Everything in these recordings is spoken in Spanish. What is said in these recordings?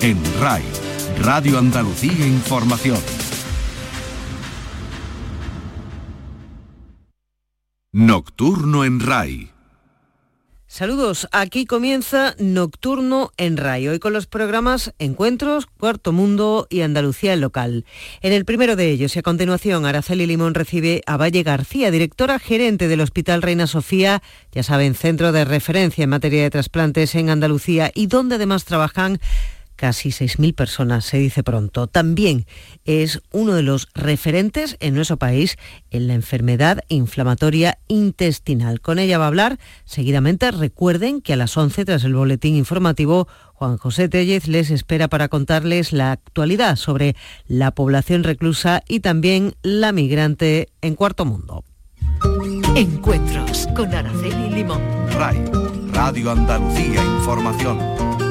en RAI, Radio Andalucía Información. Nocturno en RAI. Saludos, aquí comienza Nocturno en RAI, hoy con los programas Encuentros, Cuarto Mundo y Andalucía en Local. En el primero de ellos y a continuación Araceli Limón recibe a Valle García, directora gerente del Hospital Reina Sofía, ya saben, centro de referencia en materia de trasplantes en Andalucía y donde además trabajan casi 6.000 personas, se dice pronto. También es uno de los referentes en nuestro país en la enfermedad inflamatoria intestinal. Con ella va a hablar seguidamente. Recuerden que a las 11, tras el boletín informativo, Juan José Tellez les espera para contarles la actualidad sobre la población reclusa y también la migrante en Cuarto Mundo. Encuentros con Araceli Limón. RAI, Radio Andalucía Información.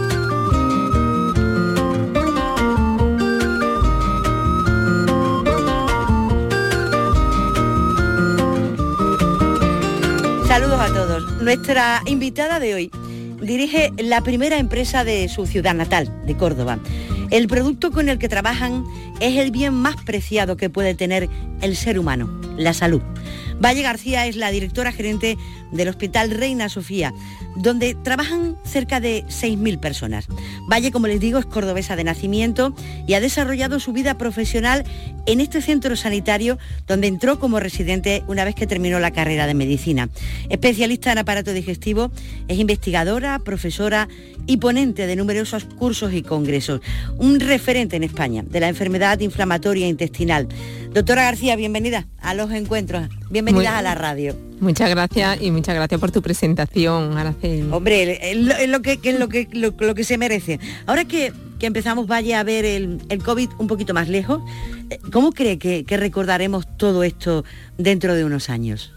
Saludos a todos. Nuestra invitada de hoy dirige la primera empresa de su ciudad natal, de Córdoba. El producto con el que trabajan es el bien más preciado que puede tener el ser humano, la salud. Valle García es la directora gerente del Hospital Reina Sofía, donde trabajan cerca de 6.000 personas. Valle, como les digo, es cordobesa de nacimiento y ha desarrollado su vida profesional en este centro sanitario donde entró como residente una vez que terminó la carrera de medicina. Especialista en aparato digestivo, es investigadora, profesora y ponente de numerosos cursos y congresos. Un referente en España de la enfermedad inflamatoria intestinal. Doctora García, bienvenida a los encuentros, bienvenida a la radio. Muchas gracias y muchas gracias por tu presentación, Araceli. Hombre, es lo, que, lo, que, lo, que se merece. Ahora que, empezamos, vaya a ver el, COVID un poquito más lejos, eh, ¿cómo cree que, recordaremos todo esto dentro de unos años?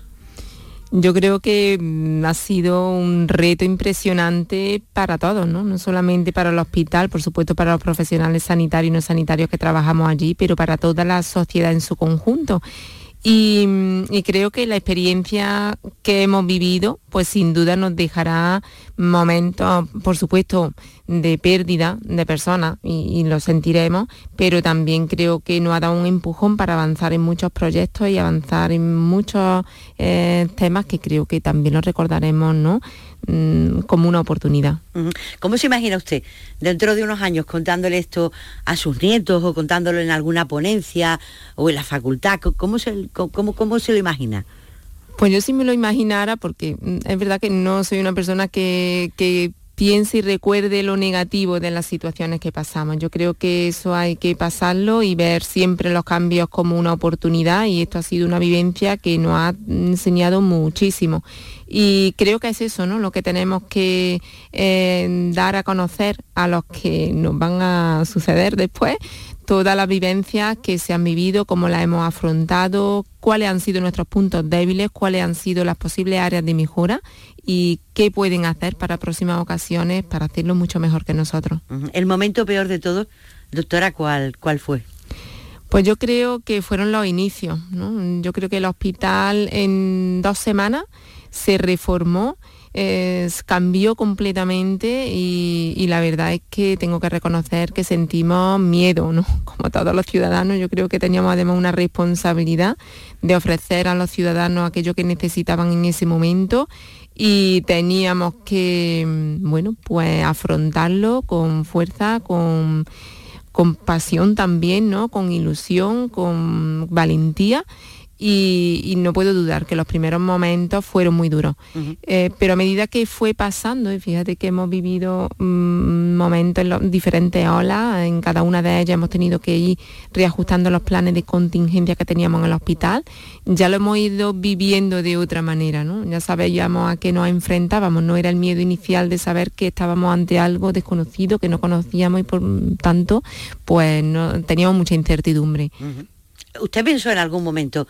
Yo creo que mm, ha sido un reto impresionante para todos, ¿no? No solamente para el hospital, por supuesto para los profesionales sanitarios y no sanitarios que trabajamos allí, pero para toda la sociedad en su conjunto. Y, creo que la experiencia que hemos vivido, pues sin duda nos dejará momentos, por supuesto, de pérdida de personas y, lo sentiremos, pero también creo que nos ha dado un empujón para avanzar en muchos proyectos y avanzar en muchos eh, temas que creo que también los recordaremos, ¿no? Mm, como una oportunidad. ¿Cómo se imagina usted dentro de unos años contándole esto a sus nietos o contándolo en alguna ponencia o en la facultad? ¿Cómo se, cómo, cómo se lo imagina? Pues yo sí me lo imaginara porque mm, es verdad que no soy una persona que, que piense y recuerde lo negativo de las situaciones que pasamos. Yo creo que eso hay que pasarlo y ver siempre los cambios como una oportunidad y esto ha sido una vivencia que nos ha enseñado muchísimo. Y creo que es eso, ¿no? Lo que tenemos que eh, dar a conocer a los que nos van a suceder después todas las vivencias que se han vivido, cómo las hemos afrontado, cuáles han sido nuestros puntos débiles, cuáles han sido las posibles áreas de mejora y qué pueden hacer para próximas ocasiones para hacerlo mucho mejor que nosotros. El momento peor de todo, doctora, ¿cuál, cuál fue? Pues yo creo que fueron los inicios. Yo creo que el hospital en dos semanas se reformó cambió completamente y, la verdad es que tengo que reconocer que sentimos miedo, ¿no? Como todos los ciudadanos, yo creo que teníamos además una responsabilidad de ofrecer a los ciudadanos aquello que necesitaban en ese momento y teníamos que, mm, bueno, pues afrontarlo con fuerza, con, con pasión también, ¿no? Con ilusión, con valentía y, no puedo dudar que los primeros momentos fueron muy duros. Eh, pero a medida que fue pasando, y fíjate que hemos vivido mm, momentos en diferentes olas, en cada una de ellas hemos tenido que ir reajustando los planes de contingencia que teníamos en el hospital, ya lo hemos ido viviendo de otra manera, ¿no? Ya sabíamos a qué nos enfrentábamos, no era el miedo inicial de saber que estábamos ante algo desconocido, que no conocíamos y por tanto, pues no, teníamos mucha incertidumbre. ¿Usted pensó en algún momento,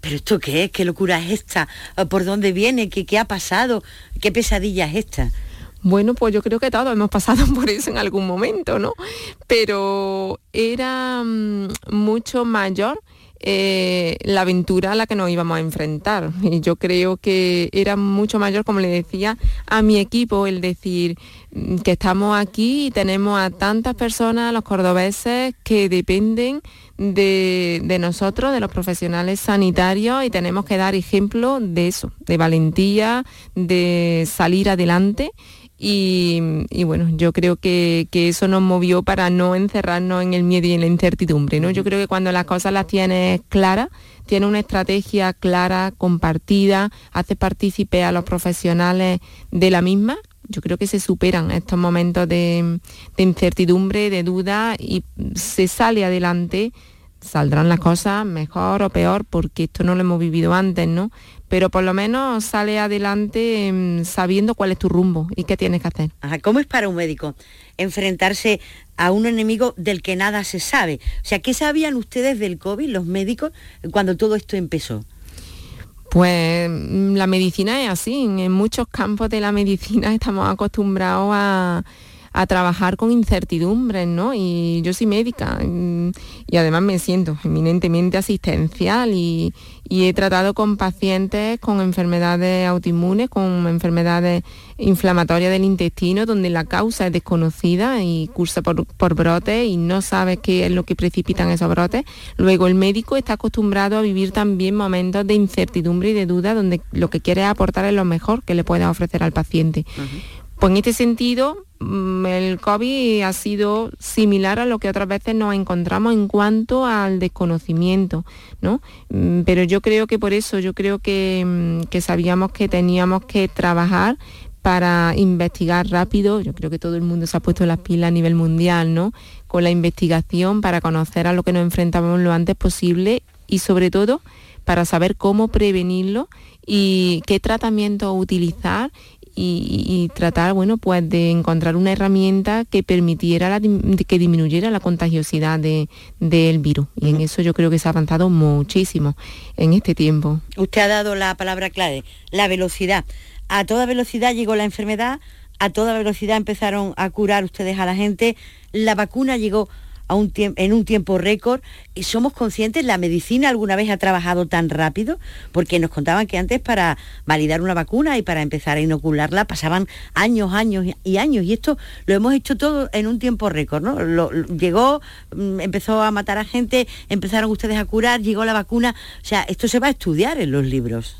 pero esto qué es? ¿Qué locura es esta? ¿Por dónde viene? ¿Qué, qué ha pasado? ¿Qué pesadilla es esta? Bueno, pues yo creo que todos hemos pasado por eso en algún momento, ¿no? Pero era mm, mucho mayor eh, la aventura a la que nos íbamos a enfrentar. Y yo creo que era mucho mayor, como le decía a mi equipo, el decir mm, que estamos aquí y tenemos a tantas personas, los cordobeses, que dependen de, nosotros, de los profesionales sanitarios, y tenemos que dar ejemplo de eso, de valentía, de salir adelante. Y, bueno, yo creo que, eso nos movió para no encerrarnos en el miedo y en la incertidumbre. ¿no? Yo creo que cuando las cosas las tienes claras, tienes una estrategia clara, compartida, hace partícipe a los profesionales de la misma, yo creo que se superan estos momentos de incertidumbre, de duda y se sale adelante saldrán las cosas mejor o peor porque esto no lo hemos vivido antes, ¿no? Pero por lo menos sale adelante em, sabiendo cuál es tu rumbo y qué tienes que hacer. ¿Cómo es para un médico enfrentarse a un enemigo del que nada se sabe? O sea, ¿qué sabían ustedes del COVID, los médicos, cuando todo esto empezó? Pues mm, la medicina es así, en muchos campos de la medicina estamos acostumbrados a a trabajar con incertidumbres, ¿no? Y yo soy médica mm, y además me siento eminentemente asistencial y, he tratado con pacientes con enfermedades autoinmunes, con enfermedades inflamatorias del intestino, donde la causa es desconocida y cursa por, por brotes y no sabes qué es lo que precipitan esos brotes. Luego el médico está acostumbrado a vivir también momentos de incertidumbre y de duda donde lo que quiere aportar es lo mejor que le pueda ofrecer al paciente. Pues en este sentido, mm, el COVID ha sido similar a lo que otras veces nos encontramos en cuanto al desconocimiento, ¿no? Mm, pero yo creo que por eso, yo creo que, mm, que sabíamos que teníamos que trabajar para investigar rápido, yo creo que todo el mundo se ha puesto las pilas a nivel mundial, ¿no? Con la investigación para conocer a lo que nos enfrentamos lo antes posible y sobre todo para saber cómo prevenirlo y qué tratamiento utilizar y, tratar bueno pues de encontrar una herramienta que permitiera que disminuyera la contagiosidad del virus y en eso yo creo que se ha avanzado muchísimo en este tiempo. Usted ha dado la palabra clave, la velocidad. A toda velocidad llegó la enfermedad, a toda velocidad empezaron a curar ustedes a la gente, la vacuna llegó en un tiempo récord. Y somos conscientes, la medicina alguna vez ha trabajado tan rápido, porque nos contaban que antes para validar una vacuna y para empezar a inocularla pasaban años, años y años. Y esto lo hemos hecho todo en un tiempo récord, ¿no? llegó, mm, empezó a matar a gente, empezaron ustedes a curar, llegó la vacuna. O sea, esto se va a estudiar en los libros.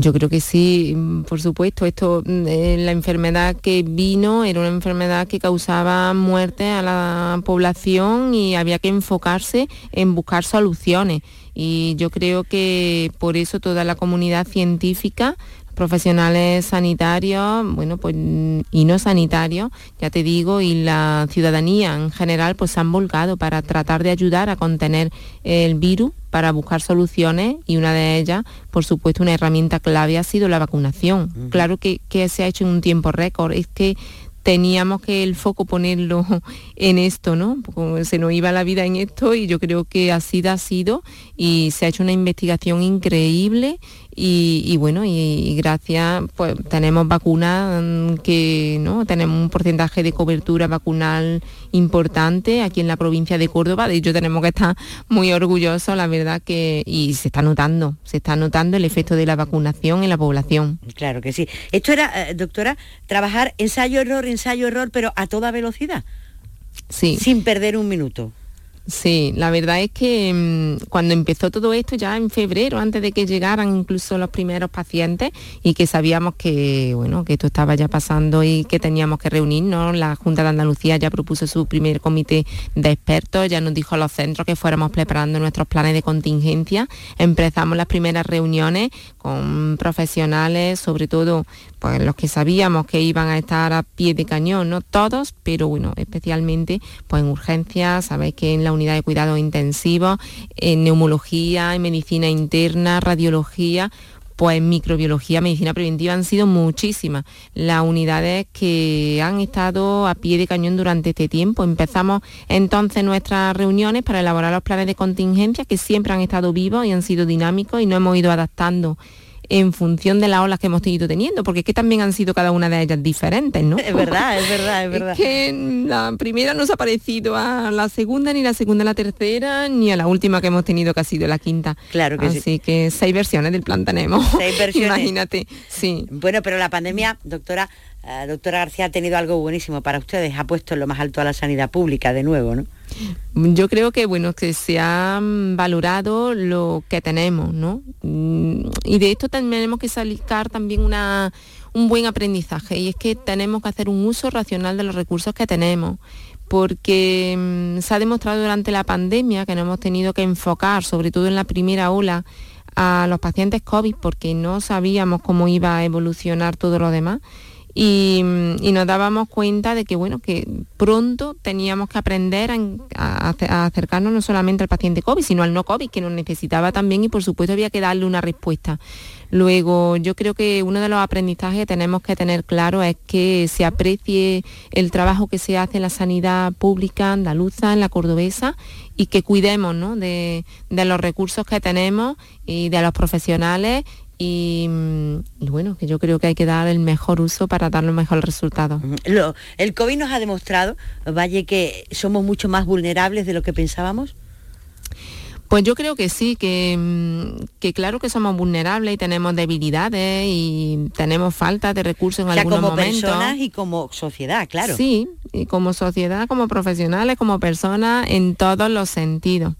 Yo creo que sí, mm, por supuesto. Esto, mm, eh, la enfermedad que vino era una enfermedad que causaba muerte a la población y había que enfocarse en buscar soluciones. Y yo creo que por eso toda la comunidad científica profesionales sanitarios, bueno, pues y no sanitarios, ya te digo, y la ciudadanía en general, pues se han volcado para tratar de ayudar a contener el virus, para buscar soluciones y una de ellas, por supuesto, una herramienta clave ha sido la vacunación. Claro que, que se ha hecho en un tiempo récord, es que teníamos que el foco ponerlo en esto, ¿no? se nos iba la vida en esto y yo creo que así ha sido y se ha hecho una investigación increíble y, bueno, y, gracias, pues tenemos vacunas mm, que no tenemos un porcentaje de cobertura vacunal importante aquí en la provincia de Córdoba. De hecho, tenemos que estar muy orgullosos, la verdad que, y se está notando, se está notando el efecto de la vacunación en la población. Claro que sí. Esto era, eh, doctora, trabajar ensayo-error, ensayo-error, pero a toda velocidad. Sí. Sin perder un minuto. Sí, la verdad es que mm, cuando empezó todo esto ya en febrero, antes de que llegaran incluso los primeros pacientes y que sabíamos que bueno que esto estaba ya pasando y que teníamos que reunirnos, la Junta de Andalucía ya propuso su primer comité de expertos, ya nos dijo a los centros que fuéramos preparando nuestros planes de contingencia. Empezamos las primeras reuniones con profesionales, sobre todo pues los que sabíamos que iban a estar a pie de cañón, no todos, pero bueno, especialmente pues en urgencias, sabéis que en la unidad de cuidados intensivos, en neumología, en medicina interna, radiología, pues microbiología, medicina preventiva han sido muchísimas las unidades que han estado a pie de cañón durante este tiempo. Empezamos entonces nuestras reuniones para elaborar los planes de contingencia que siempre han estado vivos y han sido dinámicos y nos hemos ido adaptando en función de las olas que hemos ido teniendo, porque es que también han sido cada una de ellas diferentes, ¿no? Es verdad, es verdad, es verdad. Es que la primera no se ha parecido a la segunda, ni la segunda a la tercera, ni a la última que hemos tenido que ha sido la quinta. Claro que Así sí. que seis versiones del plan tenemos. Seis versiones. Imagínate, sí. Bueno, pero la pandemia, doctora, eh, doctora García, ha tenido algo buenísimo para ustedes, ha puesto en lo más alto a la sanidad pública de nuevo, ¿no? Yo creo que bueno que se ha mm, valorado lo que tenemos, ¿no? Mm, Y de esto tenemos que sacar también una, un buen aprendizaje y es que tenemos que hacer un uso racional de los recursos que tenemos porque mm, se ha demostrado durante la pandemia que nos hemos tenido que enfocar, sobre todo en la primera ola, a los pacientes COVID porque no sabíamos cómo iba a evolucionar todo lo demás y, y nos dábamos cuenta de que bueno que pronto teníamos que aprender a acercarnos no solamente al paciente COVID, sino al no COVID, que nos necesitaba también y por supuesto había que darle una respuesta. Luego, yo creo que uno de los aprendizajes que tenemos que tener claro es que se aprecie el trabajo que se hace en la sanidad pública andaluza, en la cordobesa, y que cuidemos ¿no? de, de los recursos que tenemos y de los profesionales y, mm, y bueno, que yo creo que hay que dar el mejor uso para dar los mejores resultados. Lo- el COVID nos ha demostrado, Valle, que somos mucho más vulnerables de lo que pensábamos. Pues yo creo que sí, que, mm, que claro que somos vulnerables y tenemos debilidades y tenemos falta de recursos en o sea, algunos como momentos. personas y como sociedad, claro. Sí, y como sociedad, como profesionales, como personas, en todos los sentidos.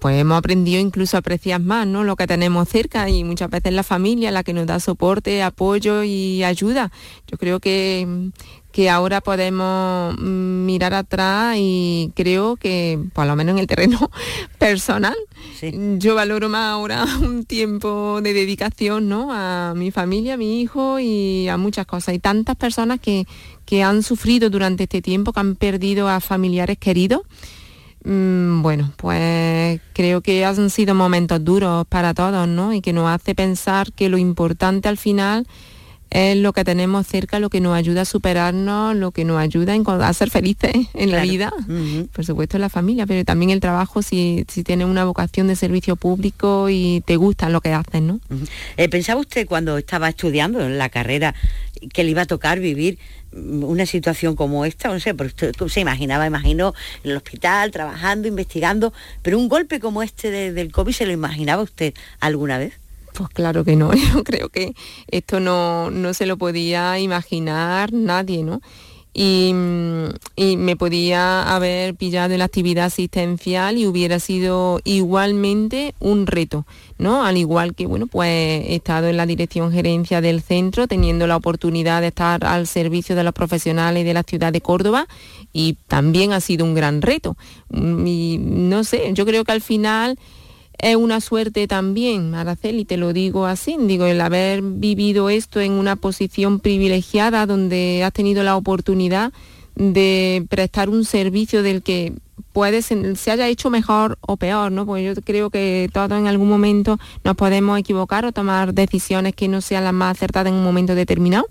Pues hemos aprendido incluso a apreciar más ¿no? lo que tenemos cerca y muchas veces la familia la que nos da soporte, apoyo y ayuda. Yo creo que, que ahora podemos mm, mirar atrás y creo que, por lo menos en el terreno personal, Sí. yo valoro más ahora un tiempo de dedicación ¿no? a mi familia, a mi hijo y a muchas cosas. Hay tantas personas que, que han sufrido durante este tiempo, que han perdido a familiares queridos. Mm, Bueno, pues creo que han sido momentos duros para todos, ¿no? Y que nos hace pensar que lo importante al final es lo que tenemos cerca, lo que nos ayuda a superarnos, lo que nos ayuda a ser felices en la vida. Por supuesto la familia, pero también el trabajo si, si tienes una vocación de servicio público y te gusta lo que haces, ¿no? Eh, ¿Pensaba usted cuando estaba estudiando en la carrera que le iba a tocar vivir mm, una situación como esta? No sé, porque usted se imaginaba, imaginó en el hospital, trabajando, investigando, pero un golpe como este de- del COVID, ¿se lo imaginaba usted alguna vez? Pues claro que no, yo creo que esto no, no se lo podía imaginar nadie, ¿no? Y, mm, y me podía haber pillado en la actividad asistencial y hubiera sido igualmente un reto, ¿no? Al igual que, bueno, pues he estado en la dirección gerencia del centro, teniendo la oportunidad de estar al servicio de los profesionales de la ciudad de Córdoba y también ha sido un gran reto. Mm, Y no sé, yo creo que al final es una suerte también, Araceli, te lo digo así, digo, el haber vivido esto en una posición privilegiada donde has tenido la oportunidad de prestar un servicio del que puede se haya hecho mejor o peor, ¿no? Porque yo creo que todos en algún momento nos podemos equivocar o tomar decisiones que no sean las más acertadas en un momento determinado,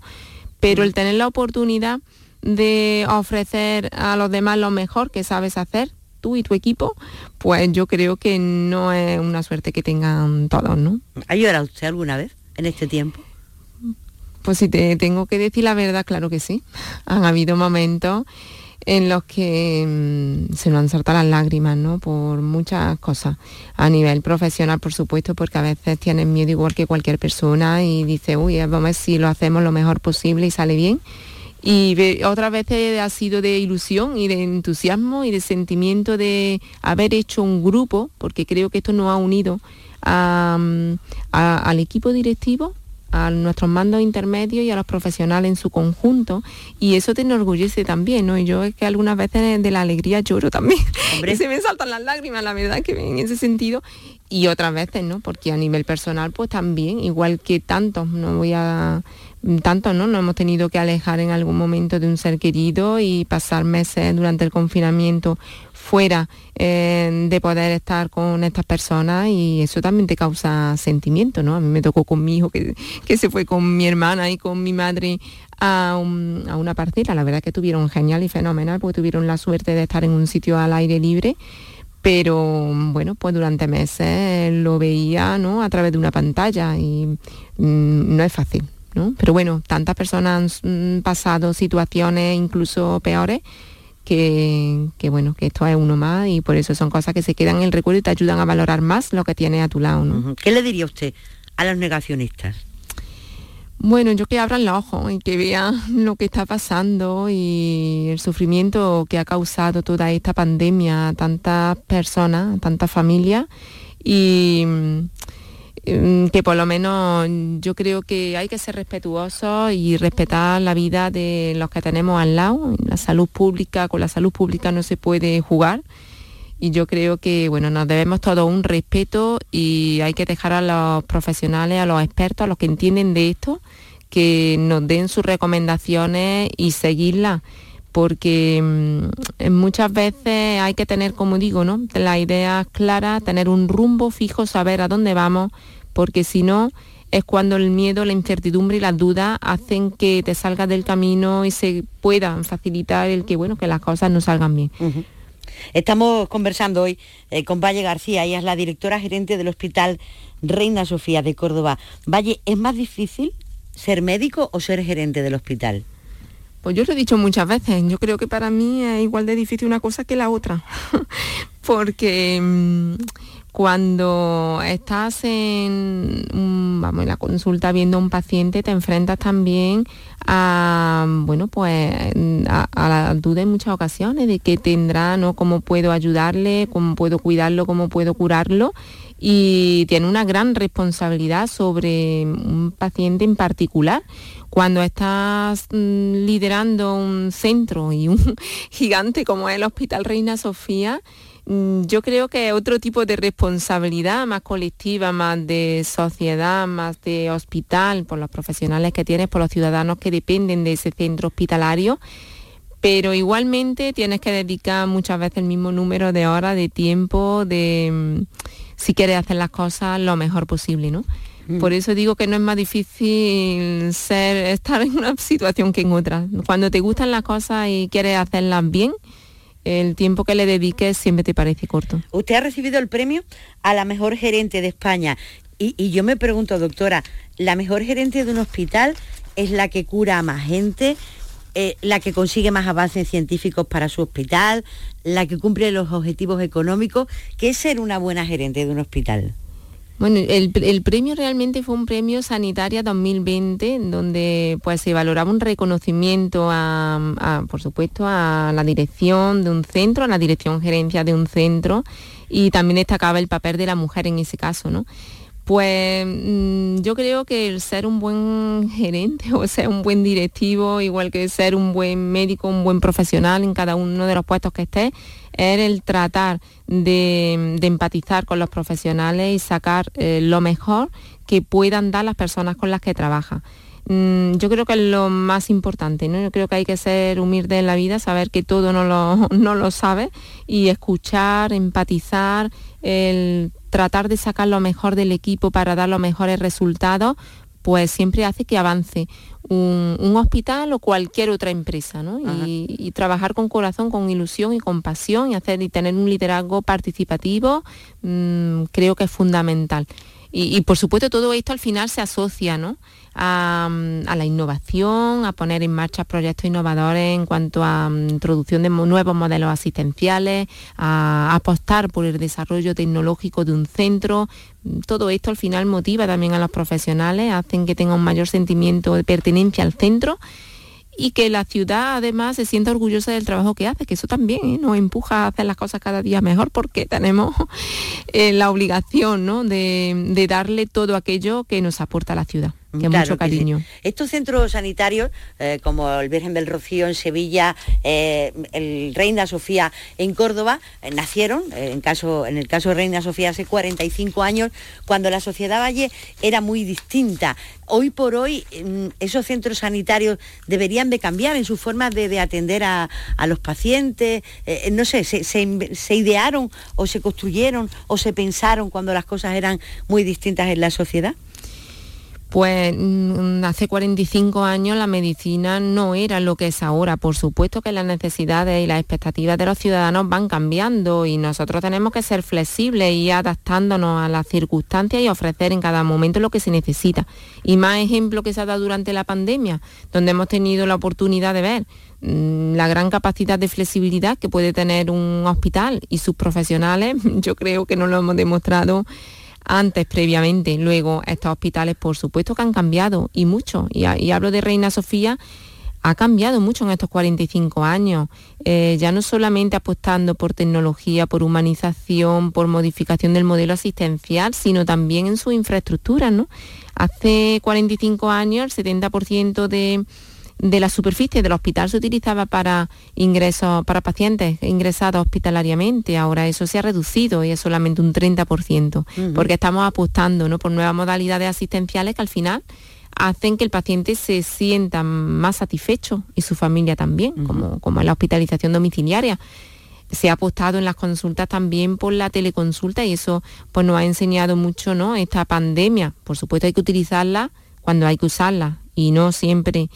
pero el tener la oportunidad de ofrecer a los demás lo mejor que sabes hacer, tú y tu equipo, pues yo creo que no es una suerte que tengan todos, ¿no? ¿Ha llorado usted alguna vez en este tiempo? Pues si te tengo que decir la verdad, claro que sí. Han habido momentos en los que mm, se nos han saltado las lágrimas, ¿no? Por muchas cosas. A nivel profesional, por supuesto, porque a veces tienes miedo igual que cualquier persona y dices, uy, vamos a ver si lo hacemos lo mejor posible y sale bien. Y otras veces ha sido de ilusión y de entusiasmo y de sentimiento de haber hecho un grupo, porque creo que esto nos ha unido a, a- al equipo directivo, a nuestros mandos intermedios y a los profesionales en su conjunto. Y eso te enorgullece también, ¿no? Y yo es que algunas veces de la alegría lloro también. Y se me saltan las lágrimas, la verdad que en ese sentido. Y otras veces, ¿no? Porque a nivel personal, pues también, igual que tantos, no voy a tantos, ¿no? Nos hemos tenido que alejar en algún momento de un ser querido y pasar meses durante el confinamiento fuera eh, de poder estar con estas personas y eso también te causa sentimiento, ¿no? A mí me tocó con mi hijo que, que se fue con mi hermana y con mi madre a, a una parcela. La verdad que tuvieron genial y fenomenal porque tuvieron la suerte de estar en un sitio al aire libre pero bueno, pues durante meses lo veía ¿no? a través de una pantalla y mm, no es fácil. ¿No? Pero bueno, tantas personas han mm, pasado situaciones incluso peores que, que, bueno, que esto es uno más y por eso son cosas que se quedan en el recuerdo y te ayudan a valorar más lo que tienes a tu lado. ¿no? ¿Qué le diría usted a los negacionistas? Bueno, yo que abran los ojos y que vean lo que está pasando y el sufrimiento que ha causado toda esta pandemia a tantas personas, a tantas familias y mm, que por lo menos yo creo que hay que ser respetuosos y respetar la vida de los que tenemos al lado. La salud pública, con la salud pública no se puede jugar y yo creo que bueno, nos debemos todo un respeto y hay que dejar a los profesionales, a los expertos, a los que entienden de esto, que nos den sus recomendaciones y seguirlas porque mm, muchas veces hay que tener, como digo, ¿no? la idea clara, tener un rumbo fijo, saber a dónde vamos, porque si no es cuando el miedo, la incertidumbre y las dudas hacen que te salgas del camino y se puedan facilitar el que bueno, que las cosas no salgan bien. Estamos conversando hoy eh, con Valle García, ella es la directora gerente del Hospital Reina Sofía de Córdoba. Valle, ¿es más difícil ser médico o ser gerente del hospital? Pues yo lo he dicho muchas veces, yo creo que para mí es igual de difícil una cosa que la otra, porque mm, cuando estás en, vamos, en la consulta viendo a un paciente te enfrentas también a, bueno, pues a, la duda en muchas ocasiones de qué tendrá, ¿no? Cómo puedo ayudarle, cómo puedo cuidarlo, cómo puedo curarlo y tiene una gran responsabilidad sobre un paciente en particular. Cuando estás mm, liderando un centro y un gigante como es el Hospital Reina Sofía, Mm, yo creo que otro tipo de responsabilidad más colectiva, más de sociedad, más de hospital, por los profesionales que tienes, por los ciudadanos que dependen de ese centro hospitalario, pero igualmente tienes que dedicar muchas veces el mismo número de horas, de tiempo, de mm, si quieres hacer las cosas lo mejor posible, ¿no? Mm. Por eso digo que no es más difícil ser, estar en una situación que en otra. Cuando te gustan las cosas y quieres hacerlas bien, el tiempo que le dediques siempre te parece corto. Usted ha recibido el premio a la mejor gerente de España. Y, yo me pregunto, doctora, ¿la mejor gerente de un hospital es la que cura a más gente? Eh, la que consigue más avances científicos para su hospital, la que cumple los objetivos económicos. ¿Qué es ser una buena gerente de un hospital? Bueno, el, premio realmente fue un premio Sanitaria 2020, donde pues se valoraba un reconocimiento a, por supuesto, a la dirección de un centro, a la dirección gerencia de un centro, y también destacaba el papel de la mujer en ese caso, ¿no? Pues mm, yo creo que el ser un buen gerente o ser un buen directivo, igual que ser un buen médico, un buen profesional en cada uno de los puestos que esté, es el tratar de, empatizar con los profesionales y sacar eh, lo mejor que puedan dar las personas con las que trabaja. Mm, yo creo que es lo más importante, ¿no? Yo creo que hay que ser humilde en la vida, saber que todo no lo, no lo sabe y escuchar, empatizar, el tratar de sacar lo mejor del equipo para dar los mejores resultados, pues siempre hace que avance un, hospital o cualquier otra empresa, ¿no? Y, trabajar con corazón, con ilusión y con pasión y hacer y tener un liderazgo participativo, mm, creo que es fundamental. Y, por supuesto todo esto al final se asocia a, la innovación, a poner en marcha proyectos innovadores en cuanto a mm, introducción de nuevos modelos asistenciales, a apostar por el desarrollo tecnológico de un centro. Todo esto al final motiva también a los profesionales, hacen que tengan un mayor sentimiento de pertenencia al centro y que la ciudad además se sienta orgullosa del trabajo que hace, que eso también ¿eh? nos empuja a hacer las cosas cada día mejor porque tenemos eh, la obligación de darle todo aquello que nos aporta la ciudad que mucho cariño. Estos centros sanitarios, eh, como el Virgen del Rocío en Sevilla, eh, el Reina Sofía en Córdoba, eh, nacieron, en, caso, en el caso de Reina Sofía hace 45 años, cuando la sociedad Valle era muy distinta. Hoy por hoy mm, esos centros sanitarios deberían de cambiar en su forma de, atender a, los pacientes. no sé, se idearon o se construyeron o se pensaron cuando las cosas eran muy distintas en la sociedad. Pues mm, hace 45 años la medicina no era lo que es ahora. Por supuesto que las necesidades y las expectativas de los ciudadanos van cambiando y nosotros tenemos que ser flexibles y adaptándonos a las circunstancias y ofrecer en cada momento lo que se necesita. Y más ejemplo que se ha dado durante la pandemia, donde hemos tenido la oportunidad de ver mm, la gran capacidad de flexibilidad que puede tener un hospital y sus profesionales, yo creo que no lo hemos demostrado antes, previamente. Luego, estos hospitales, por supuesto que han cambiado y mucho. Y, hablo de Reina Sofía, ha cambiado mucho en estos 45 años, eh, ya no solamente apostando por tecnología, por humanización, por modificación del modelo asistencial, sino también en su infraestructura. ¿no? Hace 45 años el 70% de, de la superficie del hospital se utilizaba para ingresos para pacientes ingresados hospitalariamente. Ahora eso se ha reducido y es solamente un 30%, porque estamos apostando ¿no? por nuevas modalidades asistenciales que al final hacen que el paciente se sienta más satisfecho y su familia también, como, como en la hospitalización domiciliaria se ha apostado en las consultas también por la teleconsulta y eso pues nos ha enseñado mucho ¿no? esta pandemia. Por supuesto hay que utilizarla cuando hay que usarla y no siempre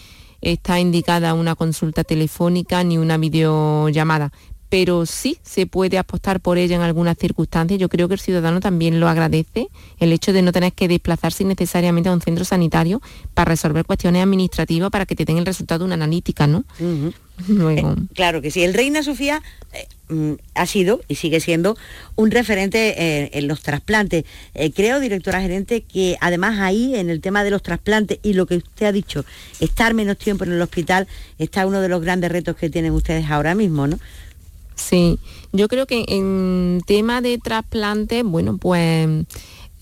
está indicada una consulta telefónica ni una videollamada, pero sí se puede apostar por ella en algunas circunstancias. Yo creo que el ciudadano también lo agradece, el hecho de no tener que desplazarse necesariamente a un centro sanitario para resolver cuestiones administrativas para que te den el resultado de una analítica, ¿no? Eh, claro que sí. El Reina Sofía eh, mm, ha sido y sigue siendo un referente eh, en los trasplantes. creo, directora gerente, que además ahí en el tema de los trasplantes y lo que usted ha dicho, estar menos tiempo en el hospital, está uno de los grandes retos que tienen ustedes ahora mismo, ¿no? Sí, yo creo que en tema de trasplantes, bueno, pues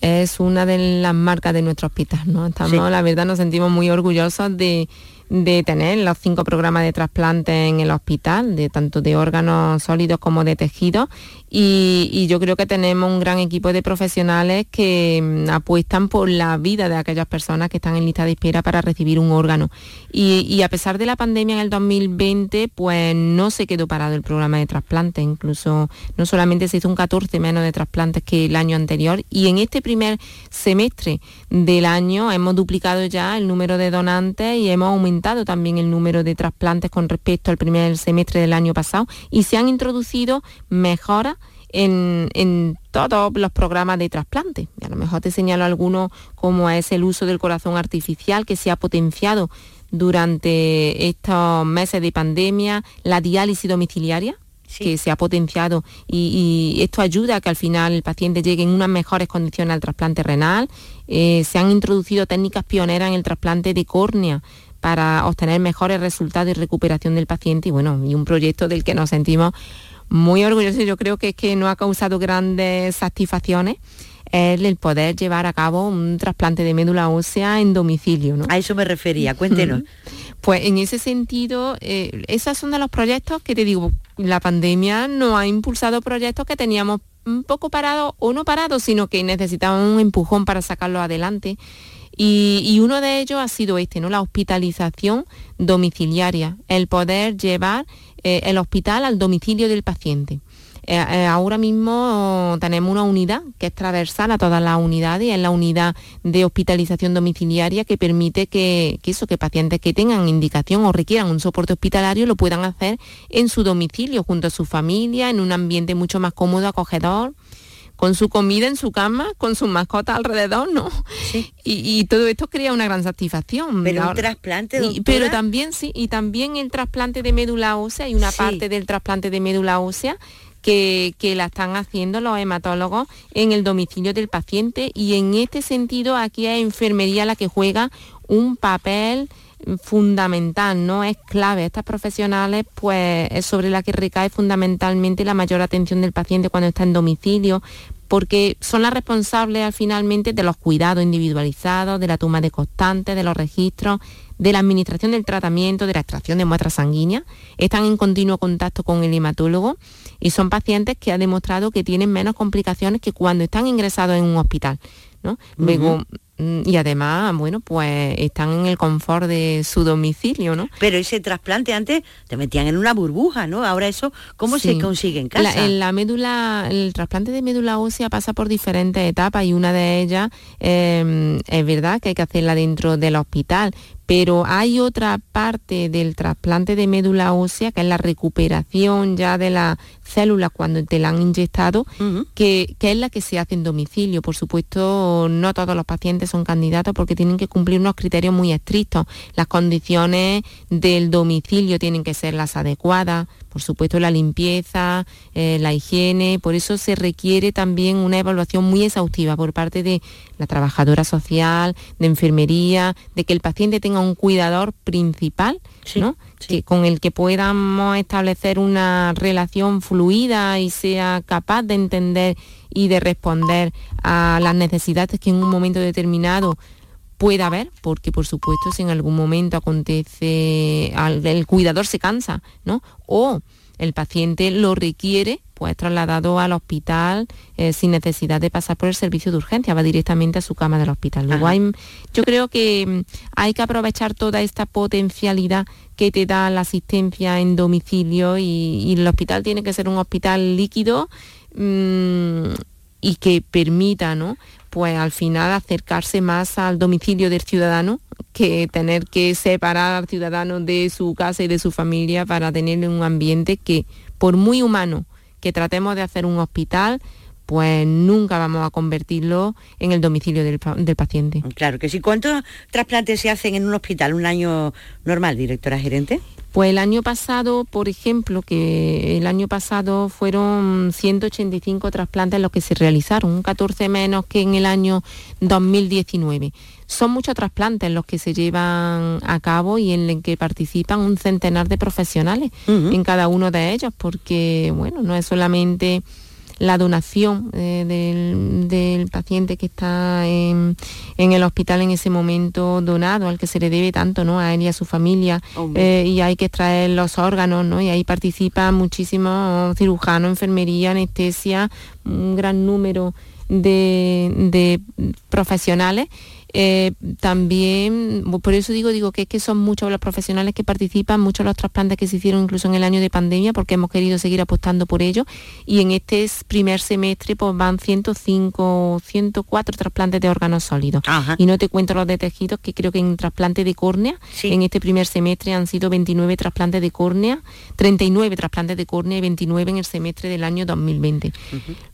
es una de las marcas de nuestro hospital, ¿no? Estamos, la verdad, nos sentimos muy orgullosos de de tener los cinco programas de trasplante en el hospital, de tanto de órganos sólidos como de tejidos. Y, yo creo que tenemos un gran equipo de profesionales que mm, apuestan por la vida de aquellas personas que están en lista de espera para recibir un órgano. Y, a pesar de la pandemia en el 2020, pues no se quedó parado el programa de trasplante. Incluso no solamente se hizo un 14 menos de trasplantes que el año anterior. Y en este primer semestre del año hemos duplicado ya el número de donantes y hemos aumentado también el número de trasplantes con respecto al primer semestre del año pasado y se han introducido mejoras en, todos los programas de trasplante. Y a lo mejor te señalo algunos como es el uso del corazón artificial que se ha potenciado durante estos meses de pandemia, la diálisis domiciliaria, que se ha potenciado y, esto ayuda a que al final el paciente llegue en unas mejores condiciones al trasplante renal. Eh, se han introducido técnicas pioneras en el trasplante de córnea para obtener mejores resultados y recuperación del paciente y bueno, y un proyecto del que nos sentimos muy orgullosos. Yo creo que es que no ha causado grandes satisfacciones el poder llevar a cabo un trasplante de médula ósea en domicilio. A eso me refería, cuéntenos. Pues en ese sentido, eh, esos son de los proyectos que te digo, la pandemia no ha impulsado proyectos que teníamos un poco parados o no parados, sino que necesitaban un empujón para sacarlo adelante. Y, uno de ellos ha sido este, ¿no? La hospitalización domiciliaria, el poder llevar eh, el hospital al domicilio del paciente. Eh, eh, ahora mismo tenemos una unidad que es transversal a todas las unidades es la unidad de hospitalización domiciliaria que permite que, que, que pacientes que tengan indicación o requieran un soporte hospitalario lo puedan hacer en su domicilio junto a su familia, en un ambiente mucho más cómodo, acogedor con su comida en su cama, con sus mascotas alrededor, ¿no? Sí. Y, todo esto crea una gran satisfacción. Pero un trasplante, Pero también, sí, y también el trasplante de médula ósea, hay una parte del trasplante de médula ósea que, que, la están haciendo los hematólogos en el domicilio del paciente y en este sentido aquí es enfermería la que juega un papel fundamental, ¿no? Es clave. Estas profesionales, pues, es sobre la que recae fundamentalmente la mayor atención del paciente cuando está en domicilio, porque son las responsables finalmente de los cuidados individualizados, de la toma de constantes, de los registros, de la administración del tratamiento, de la extracción de muestras sanguíneas. Están en continuo contacto con el hematólogo y son pacientes que han demostrado que tienen menos complicaciones que cuando están ingresados en un hospital. ¿no? Luego, y además, bueno, pues están en el confort de su domicilio, ¿no? Pero ese trasplante antes te metían en una burbuja, ¿no? Ahora eso, ¿cómo se consigue en casa? en la médula, el trasplante de médula ósea pasa por diferentes etapas y una de ellas em, es verdad que hay que hacerla dentro del hospital, pero hay otra parte del trasplante de médula ósea, que es la recuperación ya de la célula cuando te la han inyectado, que, es la que se hace en domicilio. Por supuesto, no todos los pacientes son candidatos porque tienen que cumplir unos criterios muy estrictos. Las condiciones del domicilio tienen que ser las adecuadas, por supuesto la limpieza, eh, la higiene, por eso se requiere también una evaluación muy exhaustiva por parte de la trabajadora social, de enfermería, de que el paciente tenga un cuidador principal, ¿no? Que, con el que podamos establecer una relación fluida y sea capaz de entender y de responder a las necesidades que en un momento determinado pueda haber, porque por supuesto si en algún momento acontece, el cuidador se cansa, ¿no? O el paciente lo requiere, pues trasladado al hospital eh, sin necesidad de pasar por el servicio de urgencia, va directamente a su cama del hospital. yo creo que mm, hay que aprovechar toda esta potencialidad que te da la asistencia en domicilio y, el hospital tiene que ser un hospital líquido mm, y que permita ¿no? Pues al final acercarse más al domicilio del ciudadano que tener que separar al ciudadano de su casa y de su familia para tener un ambiente que, por muy humano que tratemos de hacer un hospital, pues nunca vamos a convertirlo en el domicilio del, paciente. Claro que sí. ¿Cuántos trasplantes se hacen en un hospital un año normal, directora gerente? Pues el año pasado, por ejemplo, que el año pasado fueron 185 trasplantes los que se realizaron, un 14 menos que en el año 2019. Son muchos trasplantes los que se llevan a cabo y en el que participan un centenar de profesionales en cada uno de ellos, porque bueno, no es solamente la donación eh, del, paciente que está en, el hospital en ese momento donado, al que se le debe tanto ¿no? a él y a su familia, eh, y hay que extraer los órganos, ¿no? y ahí participan muchísimos cirujanos, enfermería, anestesia, un gran número de profesionales eh, también, por eso digo, digo que, es que son muchos los profesionales que participan, muchos los trasplantes que se hicieron incluso en el año de pandemia, porque hemos querido seguir apostando por ello. Y en este primer semestre pues van 105, 104 trasplantes de órganos sólidos. Y no te cuento los de tejidos, que creo que en trasplante de córnea, en este primer semestre han sido 29 trasplantes de córnea, 39 trasplantes de córnea y 29 en el semestre del año 2020.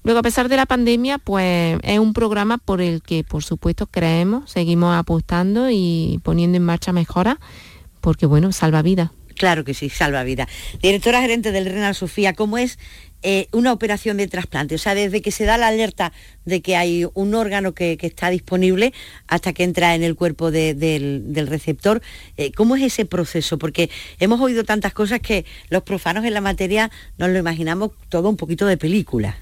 Luego, a pesar de la pandemia, pues es un programa por el que, por supuesto, creemos seguimos apostando y poniendo en marcha mejoras, porque bueno, salva vida. Claro que sí, salva vida. Directora gerente del Renal Sofía, ¿cómo es eh, una operación de trasplante? O sea, desde que se da la alerta de que hay un órgano que, está disponible hasta que entra en el cuerpo del, receptor, eh, ¿cómo es ese proceso? Porque hemos oído tantas cosas que los profanos en la materia nos lo imaginamos todo un poquito de película.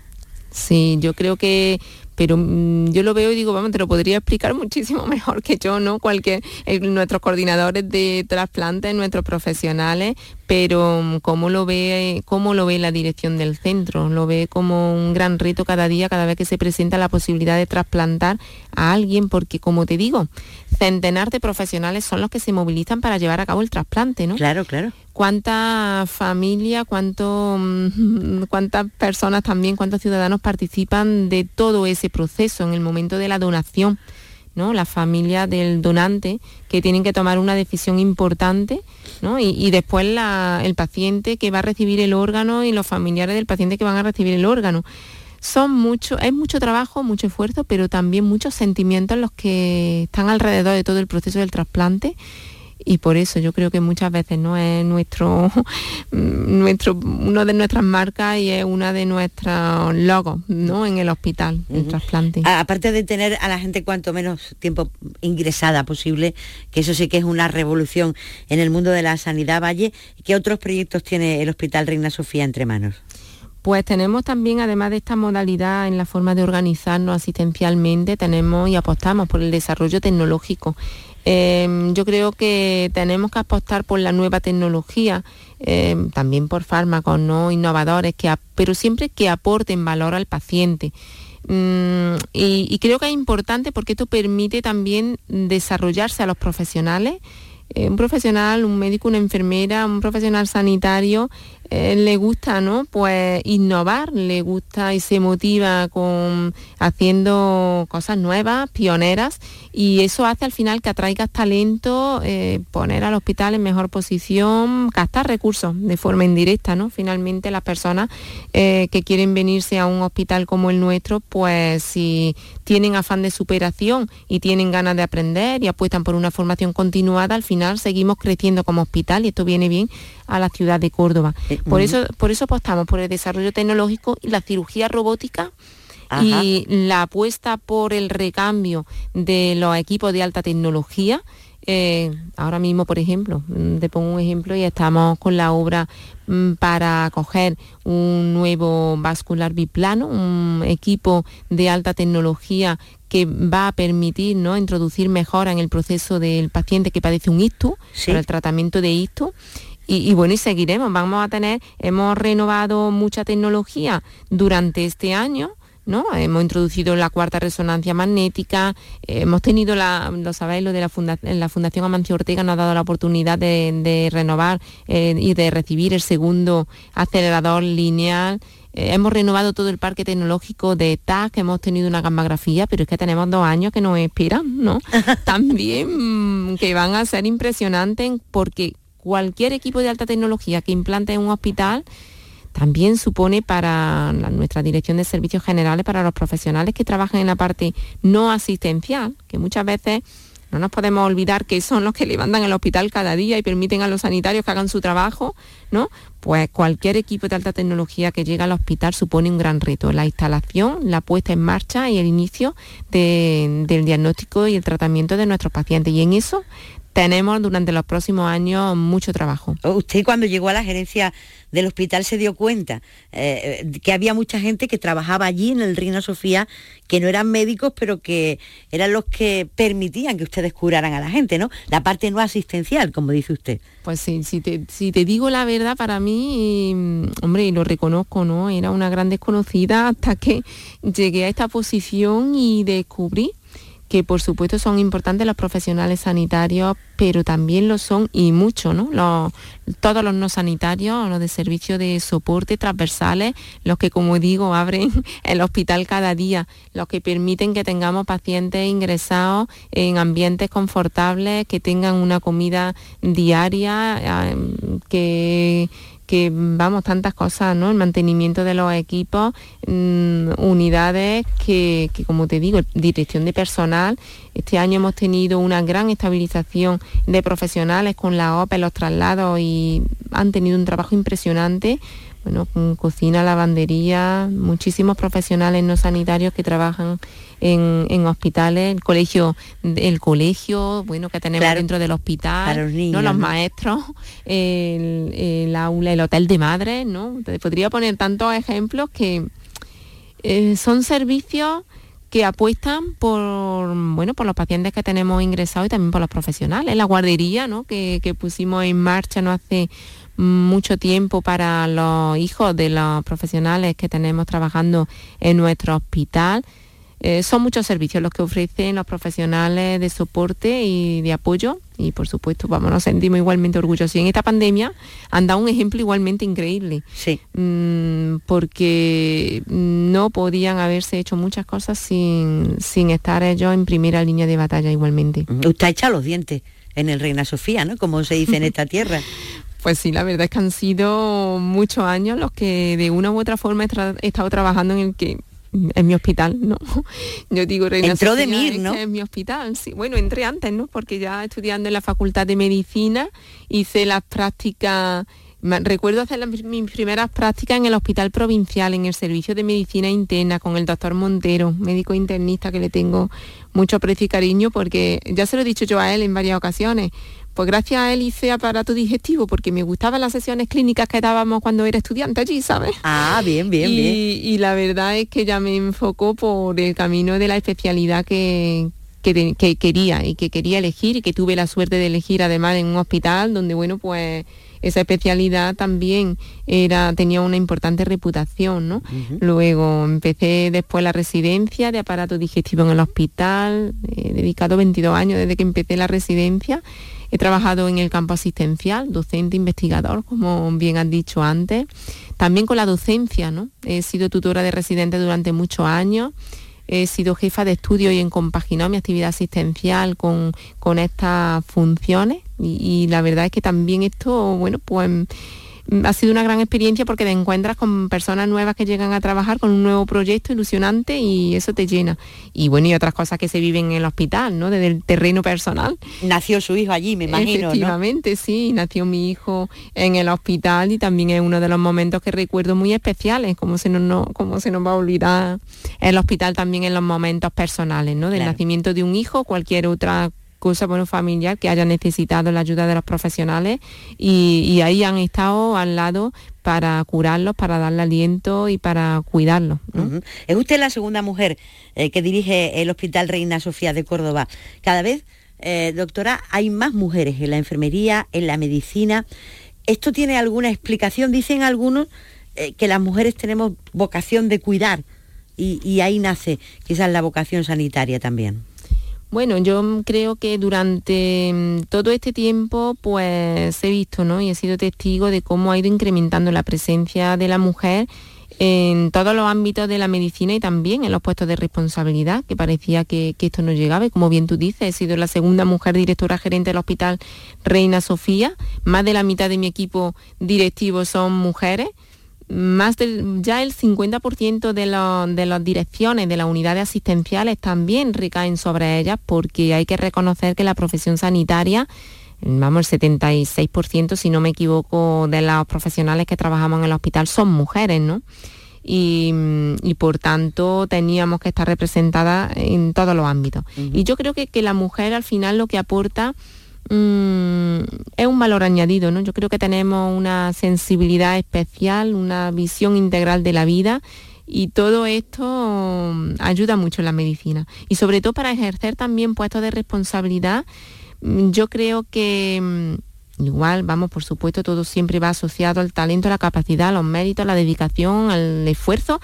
Sí, yo creo que pero mm, yo lo veo y digo, vamos, te lo podría explicar muchísimo mejor que yo, ¿no? Cualquier, nuestros coordinadores de trasplantes, nuestros profesionales, pero mm, cómo lo ve, cómo lo ve la dirección del centro, lo ve como un gran reto cada día, cada vez que se presenta la posibilidad de trasplantar a alguien, porque como te digo, centenar de profesionales son los que se movilizan para llevar a cabo el trasplante, ¿no? Claro, claro cuántas familias, cuánto, mm, cuántas personas también, cuántos ciudadanos participan de todo ese proceso en el momento de la donación. ¿no? la familia del donante que tienen que tomar una decisión importante ¿no? y, después el paciente que va a recibir el órgano y los familiares del paciente que van a recibir el órgano. Son mucho, es mucho trabajo, mucho esfuerzo, pero también muchos sentimientos los que están alrededor de todo el proceso del trasplante y por eso yo creo que muchas veces no es nuestro, nuestro uno de nuestras marcas y es una de nuestros logos ¿no? en el hospital, el trasplante. Aparte de tener a la gente cuanto menos tiempo ingresada posible, que eso sí que es una revolución en el mundo de la sanidad Valle, ¿qué otros proyectos tiene el Hospital Reina Sofía entre manos? Pues tenemos también, además de esta modalidad en la forma de organizarnos asistencialmente, tenemos y apostamos por el desarrollo tecnológico. Em, yo creo que tenemos que apostar por la nueva tecnología, em, también por fármacos no innovadores, que, pero siempre que aporten valor al paciente. Mm, y, creo que es importante porque esto permite también desarrollarse a los profesionales. Eh, un profesional, un médico, una enfermera, un profesional sanitario eh, le gusta, ¿no? Pues innovar, le gusta y se motiva con haciendo cosas nuevas, pioneras, y eso hace al final que atraigas talento, eh, poner al hospital en mejor posición, gastar recursos de forma indirecta, ¿no? Finalmente las personas eh, que quieren venirse a un hospital como el nuestro, pues si tienen afán de superación y tienen ganas de aprender y apuestan por una formación continuada, al final seguimos creciendo como hospital y esto viene bien a la ciudad de Córdoba. Por, eso, por eso apostamos por el desarrollo tecnológico y la cirugía robótica y la apuesta por el recambio de los equipos de alta tecnología. Eh, ahora mismo, por ejemplo, mm, te pongo un ejemplo y estamos con la obra mm, para coger un nuevo vascular biplano, un equipo de alta tecnología que va a permitir ¿no? introducir mejora en el proceso del paciente que padece un ictus, para el tratamiento de ictus. Y, bueno, y seguiremos, vamos a tener, hemos renovado mucha tecnología durante este año, ¿no? Hemos introducido la cuarta resonancia magnética, hemos tenido, la, lo sabéis, lo de la, fundación, la Fundación Amancio Ortega nos ha dado la oportunidad de, renovar eh, y de recibir el segundo acelerador lineal. Eh, hemos renovado todo el parque tecnológico de TAC, hemos tenido una gammagrafía, pero es que tenemos dos años que nos esperan, ¿no? También mm, que van a ser impresionantes porque cualquier equipo de alta tecnología que implante en un hospital también supone para nuestra dirección de servicios generales, para los profesionales que trabajan en la parte no asistencial, que muchas veces no nos podemos olvidar que son los que levantan el hospital cada día y permiten a los sanitarios que hagan su trabajo, ¿no? Pues cualquier equipo de alta tecnología que llega al hospital supone un gran reto. La instalación, la puesta en marcha y el inicio del diagnóstico y el tratamiento de nuestros pacientes. Y en eso tenemos durante los próximos años mucho trabajo. Usted cuando llegó a la gerencia del hospital se dio cuenta eh, que había mucha gente que trabajaba allí en el Reina Sofía, que no eran médicos, pero que eran los que permitían que ustedes curaran a la gente, ¿no? La parte no asistencial, como dice usted. Pues sí, si te, si te digo la verdad, para mí, hombre, y lo reconozco, ¿no? Era una gran desconocida hasta que llegué a esta posición y descubrí que por supuesto son importantes los profesionales sanitarios, pero también lo son y mucho, ¿no? todos los no sanitarios, los de servicio de soporte transversales, los que como digo abren el hospital cada día, los que permiten que tengamos pacientes ingresados en ambientes confortables, que tengan una comida diaria, eh, que que vamos, tantas cosas, ¿no? El mantenimiento de los equipos, mm, unidades que, como te digo, dirección de personal. Este año hemos tenido una gran estabilización de profesionales con la OPE, los traslados y han tenido un trabajo impresionante bueno, cocina, lavandería, muchísimos profesionales no sanitarios que trabajan en, hospitales, el colegio, el colegio, bueno, que tenemos dentro del hospital, los, niños, los maestros, el, aula, el hotel de madre, ¿no? podría poner tantos ejemplos que eh, son servicios que apuestan por bueno por los pacientes que tenemos ingresados y también por los profesionales. La guardería ¿no? que, que pusimos en marcha no hace mucho tiempo para los hijos de los profesionales que tenemos trabajando en nuestro hospital. Eh, son muchos servicios los que ofrecen los profesionales de soporte y de apoyo y por supuesto vamos, nos sentimos igualmente orgullosos. Y en esta pandemia han dado un ejemplo igualmente increíble, sí. Mm, porque no podían haberse hecho muchas cosas sin, sin estar ellos en primera línea de batalla igualmente. Usted ha echado los dientes en el Reina Sofía, ¿no? Como se dice en esta tierra. Pues sí, la verdad es que han sido muchos años los que de una u otra forma he, estado trabajando en el que en mi hospital, ¿no? Yo digo, Reina Entró de mí, ¿no? En mi hospital, sí. Bueno, entré antes, ¿no? Porque ya estudiando en la Facultad de Medicina hice las prácticas Recuerdo hacer mis primeras prácticas en el hospital provincial, en el servicio de medicina interna, con el doctor Montero, médico internista que le tengo mucho aprecio y cariño, porque ya se lo he dicho yo a él en varias ocasiones, pues gracias a él hice aparato digestivo porque me gustaban las sesiones clínicas que dábamos cuando era estudiante allí, ¿sabes? Ah, bien, bien, y, bien. Y la verdad es que ya me enfocó por el camino de la especialidad que, que, quería y que quería elegir y que tuve la suerte de elegir además en un hospital donde, bueno, pues esa especialidad también era, tenía una importante reputación, ¿no? Luego empecé después la residencia de aparato digestivo en el hospital, he dedicado 22 años desde que empecé la residencia. He trabajado en el campo asistencial, docente, investigador, como bien has dicho antes. También con la docencia, ¿no? He sido tutora de residentes durante muchos años he sido jefa de estudio y he compaginado mi actividad asistencial con, con estas funciones. Y, y, la verdad es que también esto, bueno, pues ha sido una gran experiencia porque te encuentras con personas nuevas que llegan a trabajar con un nuevo proyecto ilusionante y eso te llena. Y bueno, y otras cosas que se viven en el hospital, ¿no? Desde el terreno personal. Nació su hijo allí, me imagino. Efectivamente, sí, nació mi hijo en el hospital y también es uno de los momentos que recuerdo muy especiales, como se nos, no, como se nos va a olvidar el hospital también en los momentos personales, ¿no? Del nacimiento de un hijo, cualquier otra cosa bueno, familiar que haya necesitado la ayuda de los profesionales y, ahí han estado al lado para curarlos, para darle aliento y para cuidarlos. Es usted la segunda mujer eh, que dirige el Hospital Reina Sofía de Córdoba. Cada vez, eh, doctora, hay más mujeres en la enfermería, en la medicina. ¿Esto tiene alguna explicación? Dicen algunos eh, que las mujeres tenemos vocación de cuidar y, y ahí nace quizás la vocación sanitaria también. Bueno, yo creo que durante mm, todo este tiempo pues he visto ¿no? y he sido testigo de cómo ha ido incrementando la presencia de la mujer en todos los ámbitos de la medicina y también en los puestos de responsabilidad, que parecía que, que, esto no llegaba. Y como bien tú dices, he sido la segunda mujer directora gerente del Hospital Reina Sofía. Más de la mitad de mi equipo directivo son mujeres más del, ya el 50% de, de las direcciones de las unidades asistenciales también recaen sobre ellas porque hay que reconocer que la profesión sanitaria, vamos, el 76%, si no me equivoco, de los profesionales que trabajamos en el hospital son mujeres, ¿no? Y, por tanto teníamos que estar representadas en todos los ámbitos. Y yo creo que, que la mujer al final lo que aporta Mm, es un valor añadido, ¿no? Yo creo que tenemos una sensibilidad especial, una visión integral de la vida y todo esto mm, ayuda mucho en la medicina. Y sobre todo para ejercer también puestos de responsabilidad, mm, yo creo que Igual, vamos, por supuesto, todo siempre va asociado al talento, a la capacidad, a los méritos, a la dedicación, al esfuerzo,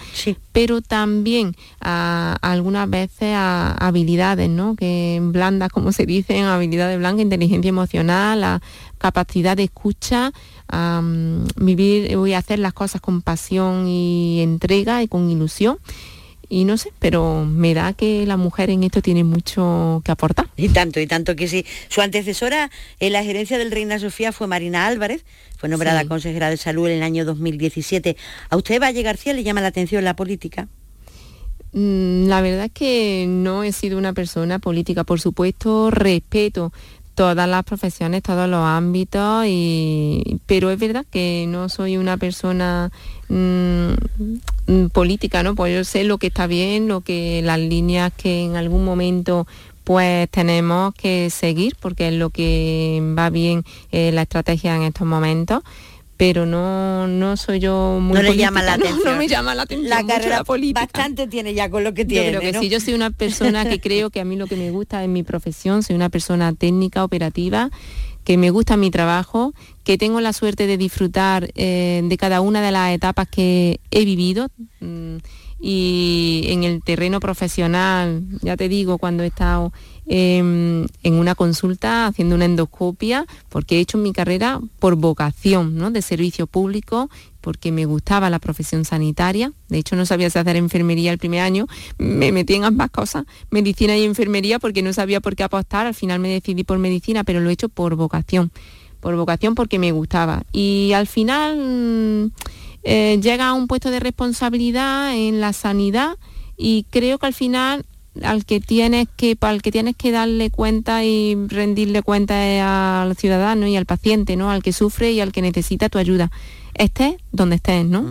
pero también a, algunas veces a, habilidades, ¿no? Que blandas, como se dicen, habilidades blancas, inteligencia emocional, a capacidad de escucha, a vivir, voy a hacer las cosas con pasión y entrega y con ilusión y no sé, pero me da que la mujer en esto tiene mucho que aportar. Y tanto, y tanto que sí. Su antecesora en la gerencia del Reina Sofía fue Marina Álvarez, fue nombrada consejera de salud en el año 2017. ¿A usted, Valle García, le llama la atención la política? Mm, la verdad es que no he sido una persona política, por supuesto respeto todas las profesiones, todos los ámbitos, y, pero es verdad que no soy una persona mm, política, ¿no? Pues yo sé lo que está bien, lo que las líneas que en algún momento pues tenemos que seguir porque es lo que va bien eh, la estrategia en estos momentos pero no, no soy yo muy no le llama la atención no, me llama la atención la carrera política bastante tiene ya con lo que tiene yo creo que sí yo soy una persona que creo que a mí lo que me gusta es mi profesión soy una persona técnica operativa que me gusta mi trabajo, que tengo la suerte de disfrutar eh, de cada una de las etapas que he vivido. Mm, y en el terreno profesional, ya te digo, cuando he estado em, en una consulta haciendo una endoscopia, porque he hecho mi carrera por vocación ¿no? de servicio público, porque me gustaba la profesión sanitaria. De hecho, no sabía hacer enfermería el primer año. Me metí en ambas cosas, medicina y enfermería, porque no sabía por qué apostar. Al final me decidí por medicina, pero lo he hecho por vocación. Por vocación porque me gustaba. Y al final... Eh, llega a un puesto de responsabilidad en la sanidad y creo que al final al que tienes que al que tienes que darle cuenta y rendirle cuenta al ciudadano y al paciente no al que sufre y al que necesita tu ayuda. Estés donde estés, ¿no?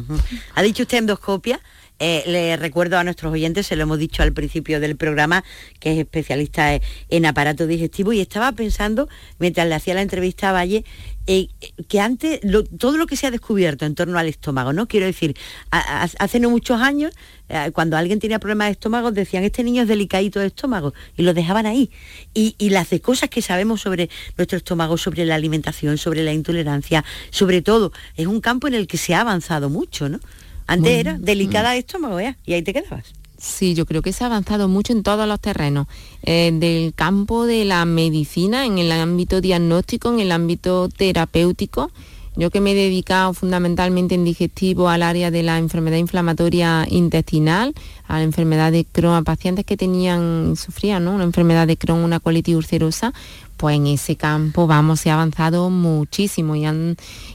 Ha dicho usted endoscopia, eh, le recuerdo a nuestros oyentes, se lo hemos dicho al principio del programa, que es especialista en aparato digestivo, y estaba pensando, mientras le hacía la entrevista a Valle, eh, que antes todo lo que se ha descubierto en torno al estómago, ¿no? Quiero decir, hace no muchos años, eh, cuando alguien tenía problemas de estómago, decían, este niño es delicadito de estómago, y lo dejaban ahí. Y, y las de cosas que sabemos sobre nuestro estómago, sobre la alimentación, sobre la intolerancia, sobre todo, es un campo en el que se ha avanzado mucho, ¿no? Antes era delicada de estómago, ¿eh? Y ahí te quedabas. Sí, yo creo que se ha avanzado mucho en todos los terrenos, eh, del campo de la medicina, en el ámbito diagnóstico, en el ámbito terapéutico. Yo que me he dedicado fundamentalmente en digestivo al área de la enfermedad inflamatoria intestinal, a la enfermedad de Crohn, a pacientes que tenían, sufrían ¿no? una enfermedad de Crohn, una colitis ulcerosa, pues en ese campo vamos, se ha avanzado muchísimo y,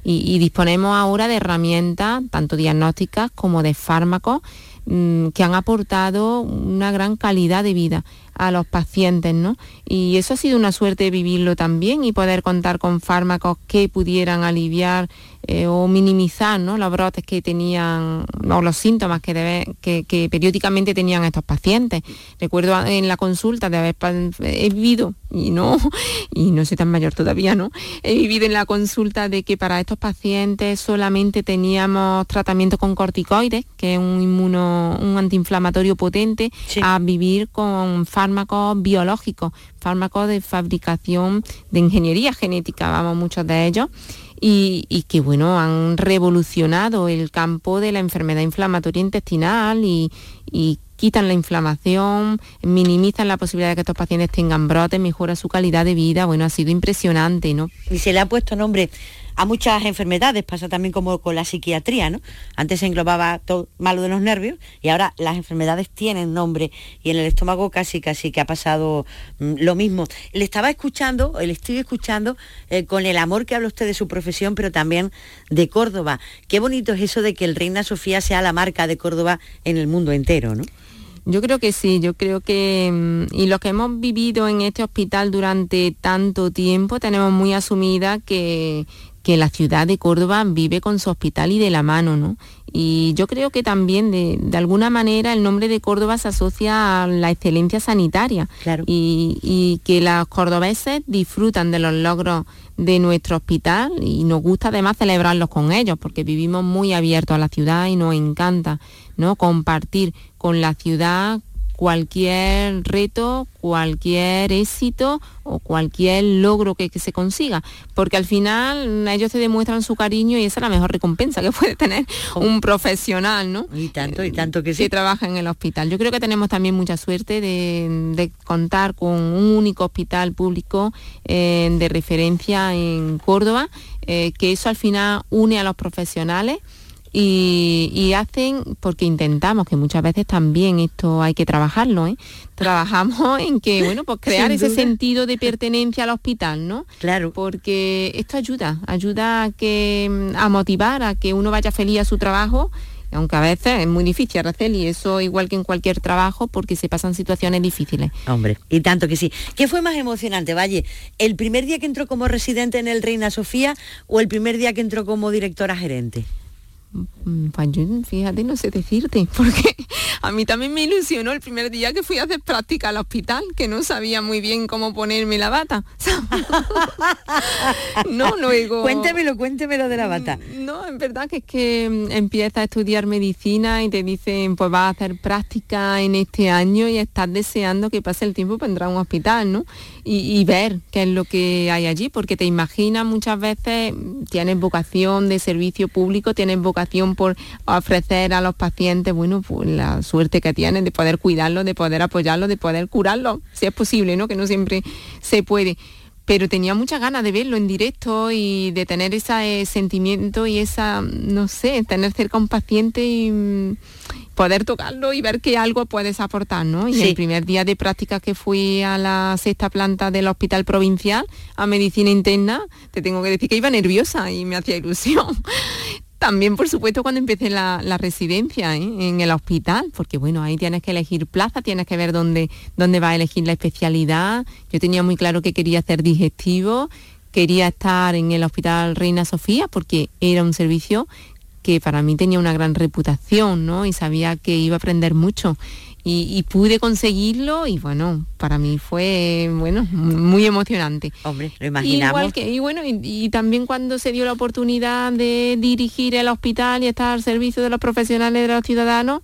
y, disponemos ahora de herramientas, tanto diagnósticas como de fármacos, mm, que han aportado una gran calidad de vida a los pacientes, ¿no? Y eso ha sido una suerte vivirlo también y poder contar con fármacos que pudieran aliviar eh, o minimizar ¿no? los brotes que tenían o los síntomas que, debe, que, periódicamente tenían estos pacientes. Recuerdo en la consulta de haber he vivido, y no, y no soy tan mayor todavía, ¿no? He vivido en la consulta de que para estos pacientes solamente teníamos tratamiento con corticoides, que es un inmuno, un antiinflamatorio potente, a vivir con fármacos biológicos, fármacos de fabricación de ingeniería genética, vamos, muchos de ellos y, que bueno, han revolucionado el campo de la enfermedad inflamatoria intestinal y, quitan la inflamación, minimizan la posibilidad de que estos pacientes tengan brotes, mejora su calidad de vida. Bueno, ha sido impresionante, ¿no? Y se le ha puesto nombre a muchas enfermedades, pasa también como con la psiquiatría, ¿no? Antes se englobaba todo malo de los nervios y ahora las enfermedades tienen nombre y en el estómago casi casi que ha pasado mm, lo mismo. Le estaba escuchando, le estoy escuchando eh, con el amor que habla usted de su profesión, pero también de Córdoba. Qué bonito es eso de que el Reina Sofía sea la marca de Córdoba en el mundo entero, ¿no? Yo creo que sí, yo creo que, mm, y lo que hemos vivido en este hospital durante tanto tiempo, tenemos muy asumida que, que la ciudad de Córdoba vive con su hospital y de la mano, ¿no? Y yo creo que también de, alguna manera el nombre de Córdoba se asocia a la excelencia sanitaria claro. y, que los cordobeses disfrutan de los logros de nuestro hospital y nos gusta además celebrarlos con ellos porque vivimos muy abiertos a la ciudad y nos encanta ¿no? compartir con la ciudad cualquier reto, cualquier éxito o cualquier logro que, se consiga, porque al final ellos te demuestran su cariño y esa es la mejor recompensa que puede tener oh. un profesional, ¿no? Y tanto, y tanto que sí. Que trabaja en el hospital. Yo creo que tenemos también mucha suerte de, contar con un único hospital público eh, de referencia en Córdoba, eh, que eso al final une a los profesionales y, hacen, porque intentamos, que muchas veces también esto hay que trabajarlo, ¿eh? trabajamos en que, bueno, pues crear ese sentido de pertenencia al hospital, ¿no? Claro. Porque esto ayuda, ayuda a, que, a motivar, a que uno vaya feliz a su trabajo aunque a veces es muy difícil, Araceli, eso igual que en cualquier trabajo, porque se pasan situaciones difíciles. Hombre, y tanto que sí. ¿Qué fue más emocionante, Valle? ¿El primer día que entró como residente en el Reina Sofía o el primer día que entró como directora gerente? Mm, pues yo, fíjate, no sé decirte, porque a mí también me ilusionó el primer día que fui a hacer práctica al hospital, que no sabía muy bien cómo ponerme la bata. no, luego... Cuéntemelo, cuéntemelo de la bata. Mm, no, en verdad que es que mm, empiezas a estudiar medicina y te dicen, pues vas a hacer práctica en este año y estás deseando que pase el tiempo para entrar a un hospital, ¿no? Y, y ver qué es lo que hay allí, porque te imaginas muchas veces, tienes vocación de servicio público, tienes vocación por ofrecer a los pacientes, bueno, pues la suerte que tienen de poder cuidarlo, de poder apoyarlo, de poder curarlo, si es posible, ¿no? Que no siempre se puede pero tenía muchas ganas de verlo en directo y de tener ese sentimiento y esa, no sé, tener cerca a un paciente y mm, poder tocarlo y ver que algo puedes aportar, ¿no? Y el primer día de práctica que fui a la sexta planta del hospital provincial a medicina interna, te tengo que decir que iba nerviosa y me hacía ilusión. También, por supuesto, cuando empecé la, residencia ¿eh? en el hospital, porque bueno, ahí tienes que elegir plaza, tienes que ver dónde, dónde va a elegir la especialidad. Yo tenía muy claro que quería hacer digestivo, quería estar en el Hospital Reina Sofía porque era un servicio que para mí tenía una gran reputación, ¿no? Y sabía que iba a aprender mucho. Y, pude conseguirlo y bueno, para mí fue bueno muy emocionante. Hombre, lo imaginamos. Igual que, y bueno, y, también cuando se dio la oportunidad de dirigir el hospital y estar al servicio de los profesionales de los ciudadanos,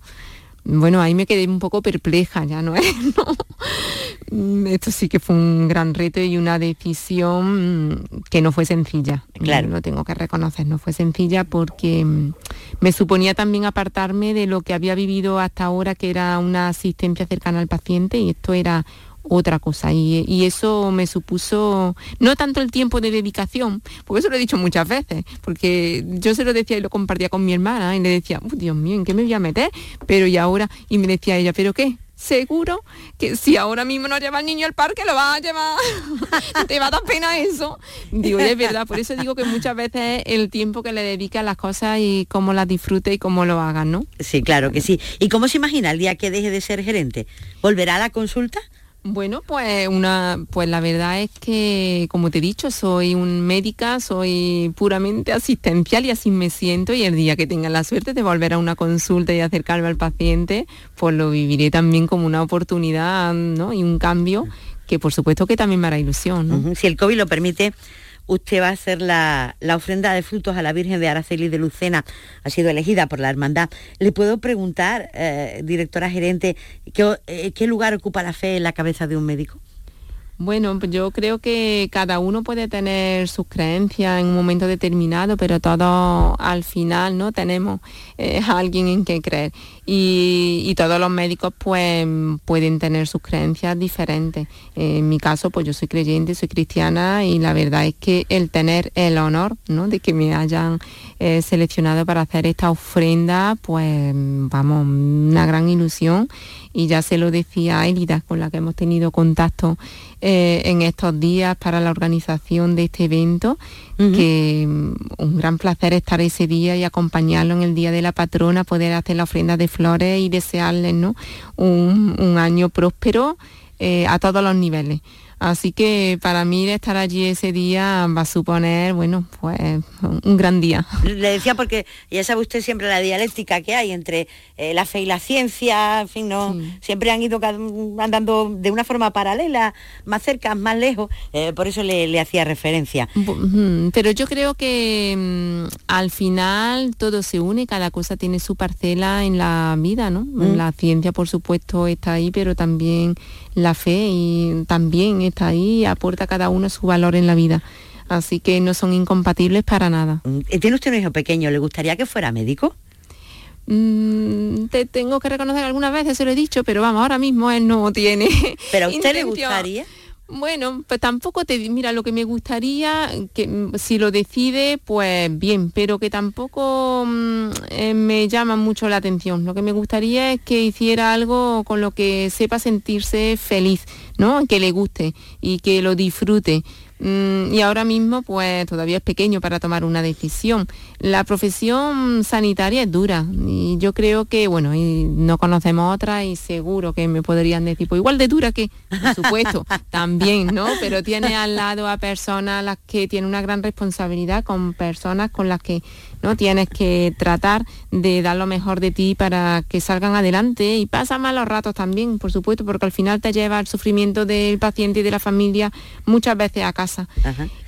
bueno, ahí me quedé un poco perpleja, ya no es, mm, Esto sí que fue un gran reto y una decisión mm, que no fue sencilla. Claro. Lo tengo que reconocer, no fue sencilla porque mm, me suponía también apartarme de lo que había vivido hasta ahora, que era una asistencia cercana al paciente, y esto era otra cosa. Y, eso me supuso no tanto el tiempo de dedicación, porque eso lo he dicho muchas veces, porque yo se lo decía y lo compartía con mi hermana y le decía, Dios mío, ¿en qué me voy a meter? Pero y ahora, y me decía ella, ¿pero qué? Seguro que si ahora mismo no lleva al niño al parque, lo va a llevar. Te va a dar pena eso. Digo, es verdad, por eso digo que muchas veces el tiempo que le dedica a las cosas y cómo las disfrute y cómo lo hagan, ¿no? Sí, claro que sí. ¿Y cómo se imagina el día que deje de ser gerente? ¿Volverá a la consulta? Bueno, pues una, pues la verdad es que, como te he dicho, soy un médica, soy puramente asistencial y así me siento. Y el día que tenga la suerte de volver a una consulta y acercarme al paciente, pues lo viviré también como una oportunidad, ¿no? Y un cambio que, por supuesto, que también me hará ilusión. Si el COVID lo permite, usted va a hacer la, ofrenda de frutos a la Virgen de Araceli de Lucena, ha sido elegida por la hermandad. ¿Le puedo preguntar, eh, directora gerente, eh, ¿qué, lugar ocupa la fe en la cabeza de un médico? Bueno, yo creo que cada uno puede tener sus creencias en un momento determinado, pero todos al final no tenemos eh, a alguien en que creer. Y, todos los médicos pues pueden tener sus creencias diferentes. En mi caso, pues yo soy creyente, soy cristiana y la verdad es que el tener el honor ¿no? de que me hayan eh, seleccionado para hacer esta ofrenda, pues vamos, una gran ilusión. Y ya se lo decía Elida, con la que hemos tenido contacto eh, en estos días para la organización de este evento, que mm, un gran placer estar ese día y acompañarlo en el Día de la Patrona, poder hacer la ofrenda de flores y desearles ¿no? un, año próspero eh, a todos los niveles. Así que para mí estar allí ese día va a suponer, bueno, pues un gran día. Le decía porque ya sabe usted siempre la dialéctica que hay entre eh, la fe y la ciencia, en fin, no, siempre han ido andando de una forma paralela, más cerca, más lejos, eh, por eso le, hacía referencia. Pero yo creo que mm, al final todo se une, cada cosa tiene su parcela en la vida, ¿no? Mm. La ciencia, por supuesto, está ahí, pero también la fe y también está ahí aporta cada uno su valor en la vida. Así que no son incompatibles para nada. Mm, ¿Tiene usted un hijo pequeño? ¿Le gustaría que fuera médico? Mm, te tengo que reconocer algunas veces, se lo he dicho, pero vamos, ahora mismo él no tiene. ¿Pero a usted le gustaría? Bueno, pues tampoco te mira lo que me gustaría que mm, si lo decide, pues bien, pero que tampoco eh, me llama mucho la atención. Lo que me gustaría es que hiciera algo con lo que sepa sentirse feliz, ¿no? Que le guste y que lo disfrute. Mm, y ahora mismo pues todavía es pequeño para tomar una decisión. La profesión sanitaria es dura y yo creo que, bueno, y no conocemos otra y seguro que me podrían decir, pues igual de dura que, por supuesto, también, ¿no? Pero tiene al lado a personas las que tienen una gran responsabilidad con personas con las que ¿no? Tienes que tratar de dar lo mejor de ti para que salgan adelante y pasa malos ratos también, por supuesto, porque al final te lleva el sufrimiento del paciente y de la familia muchas veces a casa.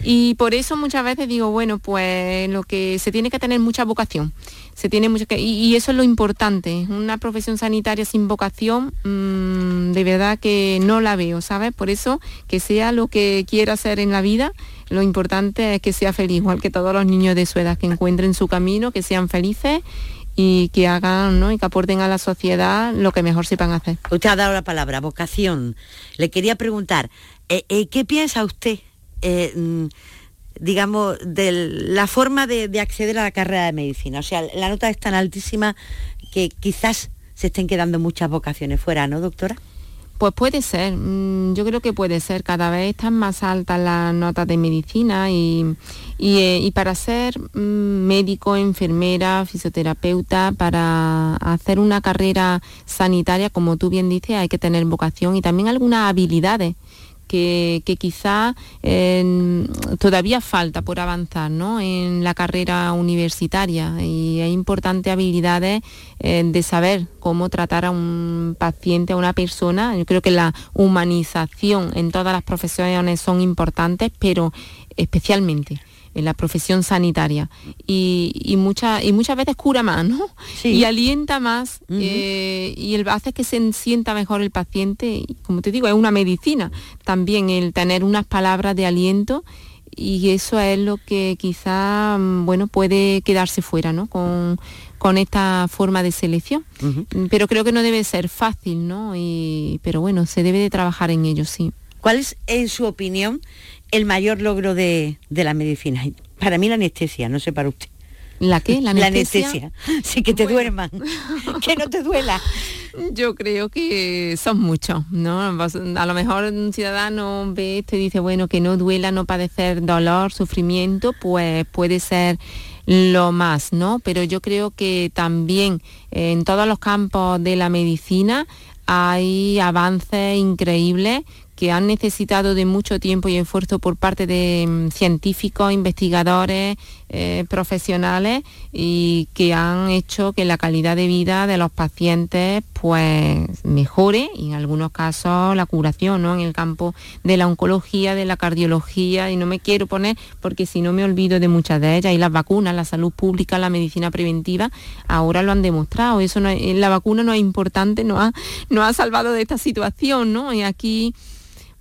Y por eso muchas veces digo, bueno, pues lo que se tiene que tener mucha vocación. Se tiene mucho que, y, eso es lo importante. Una profesión sanitaria sin vocación, mm, de verdad que no la veo, ¿sabes? Por eso que sea lo que quiera hacer en la vida, lo importante es que sea feliz, igual que todos los niños de su edad, que encuentren su camino, que sean felices y que hagan ¿no? y que aporten a la sociedad lo que mejor sepan hacer. Usted ha dado la palabra, vocación. Le quería preguntar, eh, eh, ¿qué piensa usted, eh, mm, digamos, de la forma de, de acceder a la carrera de medicina? O sea, la nota es tan altísima que quizás se estén quedando muchas vocaciones fuera, ¿no, doctora? Pues puede ser, mm, yo creo que puede ser, cada vez están más altas las notas de medicina y, eh, para ser mm, médico, enfermera, fisioterapeuta, para hacer una carrera sanitaria, como tú bien dices, hay que tener vocación y también algunas habilidades que, quizá todavía falta por avanzar en la carrera universitaria y hay importantes habilidades eh, de saber cómo tratar a un paciente, a una persona. Yo creo que la humanización en todas las profesiones son importantes, pero especialmente en la profesión sanitaria. Y, y, y muchas veces cura más, ¿no? Y alienta más eh, y el, hace que se sienta mejor el paciente. Y, como te digo, es una medicina. También el tener unas palabras de aliento y eso es lo que quizá mm, bueno puede quedarse fuera ¿no? con, con esta forma de selección. Pero creo que no debe ser fácil no y, pero bueno se debe de trabajar en ello sí. ¿cuál es en su opinión el mayor logro de, la medicina? Para mí la anestesia, no sé para usted. ¿La qué? ¿La anestesia? Sí, que te duerman, que no te duela. Yo creo que son muchos, ¿no? A lo mejor un ciudadano ve esto y dice, bueno, que no duela, no padecer dolor, sufrimiento, pues puede ser lo más, ¿no? Pero yo creo que también en todos los campos de la medicina hay avances increíbles que han necesitado de mucho tiempo y esfuerzo por parte de mm, científicos, investigadores, eh, profesionales y que han hecho que la calidad de vida de los pacientes pues mejore y en algunos casos la curación ¿no? en el campo de la oncología, de la cardiología y no me quiero poner porque si no me olvido de muchas de ellas y las vacunas, la salud pública, la medicina preventiva ahora lo han demostrado, eso la vacuna no es importante, no ha, no ha salvado de esta situación ¿no? y aquí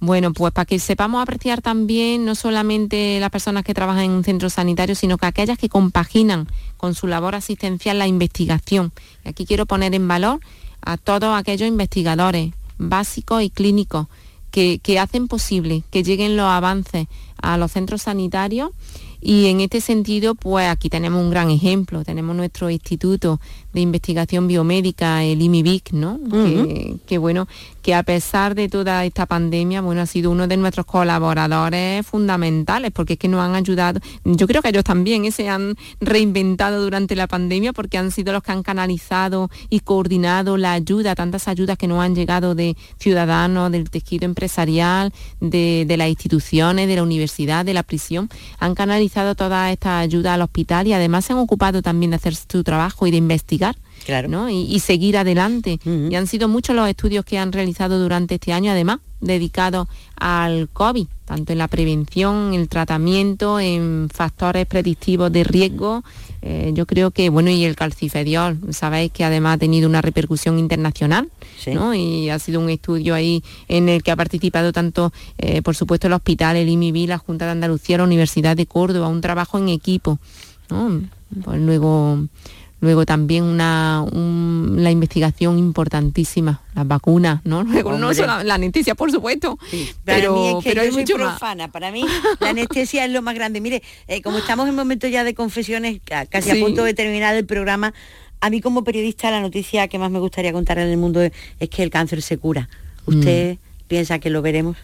bueno, pues para que sepamos apreciar también no solamente las personas que trabajan en un centro sanitario, sino que aquellas que compaginan con su labor asistencial la investigación. Y aquí quiero poner en valor a todos aquellos investigadores básicos y clínicos que, que hacen posible que lleguen los avances a los centros sanitarios y en este sentido, pues aquí tenemos un gran ejemplo, tenemos nuestro Instituto de Investigación Biomédica, el IMIBIC, ¿no? que, bueno, que a pesar de toda esta pandemia, bueno, ha sido uno de nuestros colaboradores fundamentales, porque es que nos han ayudado, yo creo que ellos también ¿eh? se han reinventado durante la pandemia, porque han sido los que han canalizado y coordinado la ayuda, tantas ayudas que nos han llegado de ciudadanos, del tejido empresarial, de, de las instituciones, de la universidad, de la prisión, han canalizado toda esta ayuda al hospital y además se han ocupado también de hacer su trabajo y de investigar. Y, seguir adelante. Y han sido muchos los estudios que han realizado durante este año, además, dedicados al COVID, tanto en la prevención, el tratamiento, en factores predictivos de riesgo. Eh, yo creo que, bueno, y el calcifediol, sabéis que además ha tenido una repercusión internacional, Y ha sido un estudio ahí en el que ha participado tanto, eh, por supuesto, el hospital, el IMIBI, la Junta de Andalucía, la Universidad de Córdoba, un trabajo en equipo, Pues luego Luego también una, la investigación importantísima, las vacunas, ¿no? no solo la anestesia, por supuesto. pero, es pero mucho profana. Para mí la anestesia es lo más grande. Mire, eh, como estamos en momento ya de confesiones, casi a punto de terminar el programa, a mí como periodista la noticia que más me gustaría contar en el mundo es, que el cáncer se cura. ¿Usted mm. piensa que lo veremos?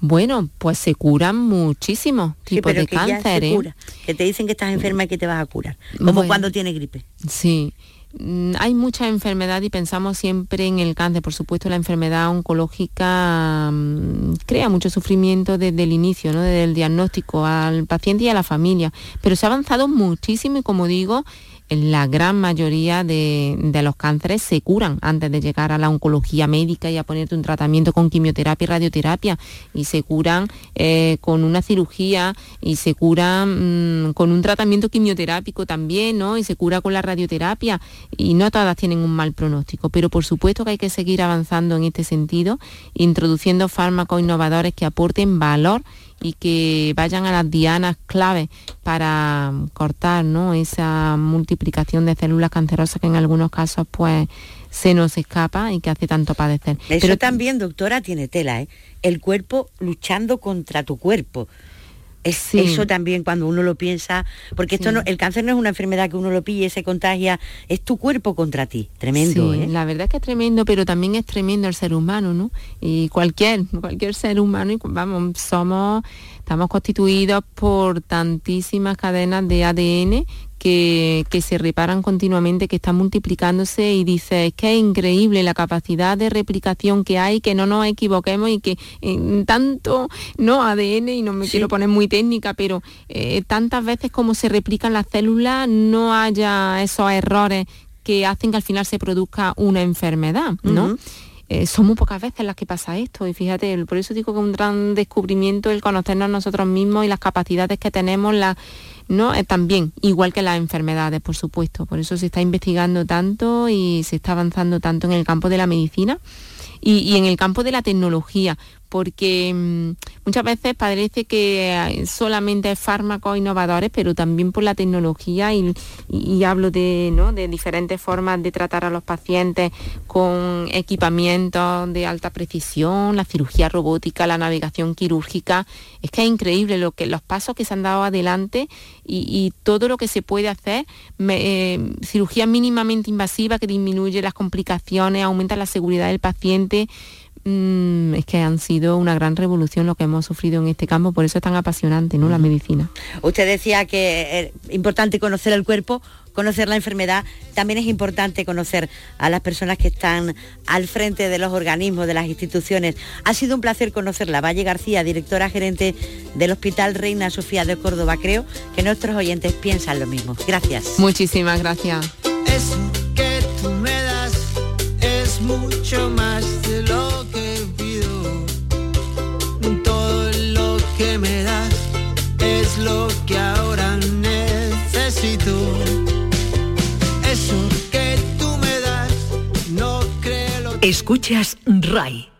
Bueno, pues se curan muchísimos tipos de cáncer. ¿eh? Que te dicen que estás enferma y que te vas a curar. Como cuando tienes gripe. Sí. Mm, hay mucha enfermedad y pensamos siempre en el cáncer. Por supuesto, la enfermedad oncológica mm, crea mucho sufrimiento desde el inicio, ¿no? desde el diagnóstico al paciente y a la familia. Pero se ha avanzado muchísimo y, como digo, la gran mayoría de, los cánceres se curan antes de llegar a la oncología médica y a ponerte un tratamiento con quimioterapia y radioterapia. Y se curan eh, con una cirugía y se curan mm, con un tratamiento quimioterápico también, ¿no? Y se cura con la radioterapia. Y no todas tienen un mal pronóstico, pero por supuesto que hay que seguir avanzando en este sentido, introduciendo fármacos innovadores que aporten valor y que vayan a las dianas clave para cortar ¿no? esa multiplicación de células cancerosas que en algunos casos pues se nos escapa y que hace tanto padecer. Eso Pero también, doctora, tiene tela, ¿eh? El cuerpo luchando contra tu cuerpo. Es Eso también cuando uno lo piensa, porque esto no, el cáncer no es una enfermedad que uno lo pille, se contagia, es tu cuerpo contra ti, tremendo. ¿eh? La verdad es que es tremendo, pero también es tremendo el ser humano, ¿no? Y cualquier, cualquier ser humano, y vamos, somos, estamos constituidos por tantísimas cadenas de ADN que, se reparan continuamente, que están multiplicándose y dice, es que es increíble la capacidad de replicación que hay, que no nos equivoquemos y que en tanto, no ADN, y no me quiero poner muy técnica, pero eh, tantas veces como se replican las células, no haya esos errores que hacen que al final se produzca una enfermedad, ¿no? Eh, son muy pocas veces las que pasa esto y fíjate, por eso digo que un gran descubrimiento el conocernos nosotros mismos y las capacidades que tenemos, la, ¿no? Eh, también, igual que las enfermedades, por supuesto. Por eso se está investigando tanto y se está avanzando tanto en el campo de la medicina y en el campo de la tecnología, porque mm, muchas veces parece que solamente es fármacos innovadores, pero también por la tecnología y, hablo de, de diferentes formas de tratar a los pacientes con equipamientos de alta precisión, la cirugía robótica, la navegación quirúrgica. Es que es increíble lo que, los pasos que se han dado adelante y, todo lo que se puede hacer. Eh, cirugía mínimamente invasiva que disminuye las complicaciones, aumenta la seguridad del paciente. Mm, es que han sido una gran revolución lo que hemos sufrido en este campo, por eso es tan apasionante, ¿no? La medicina. Usted decía que es importante conocer el cuerpo, conocer la enfermedad, también es importante conocer a las personas que están al frente de los organismos, de las instituciones. Ha sido un placer conocerla. Valle García, directora gerente del Hospital Reina Sofía de Córdoba. Creo que nuestros oyentes piensan lo mismo. Gracias. Muchísimas gracias. que tú me das es mucho más de lo lo que ahora necesito. Eso que tú me das, no creo. Escuchas RAI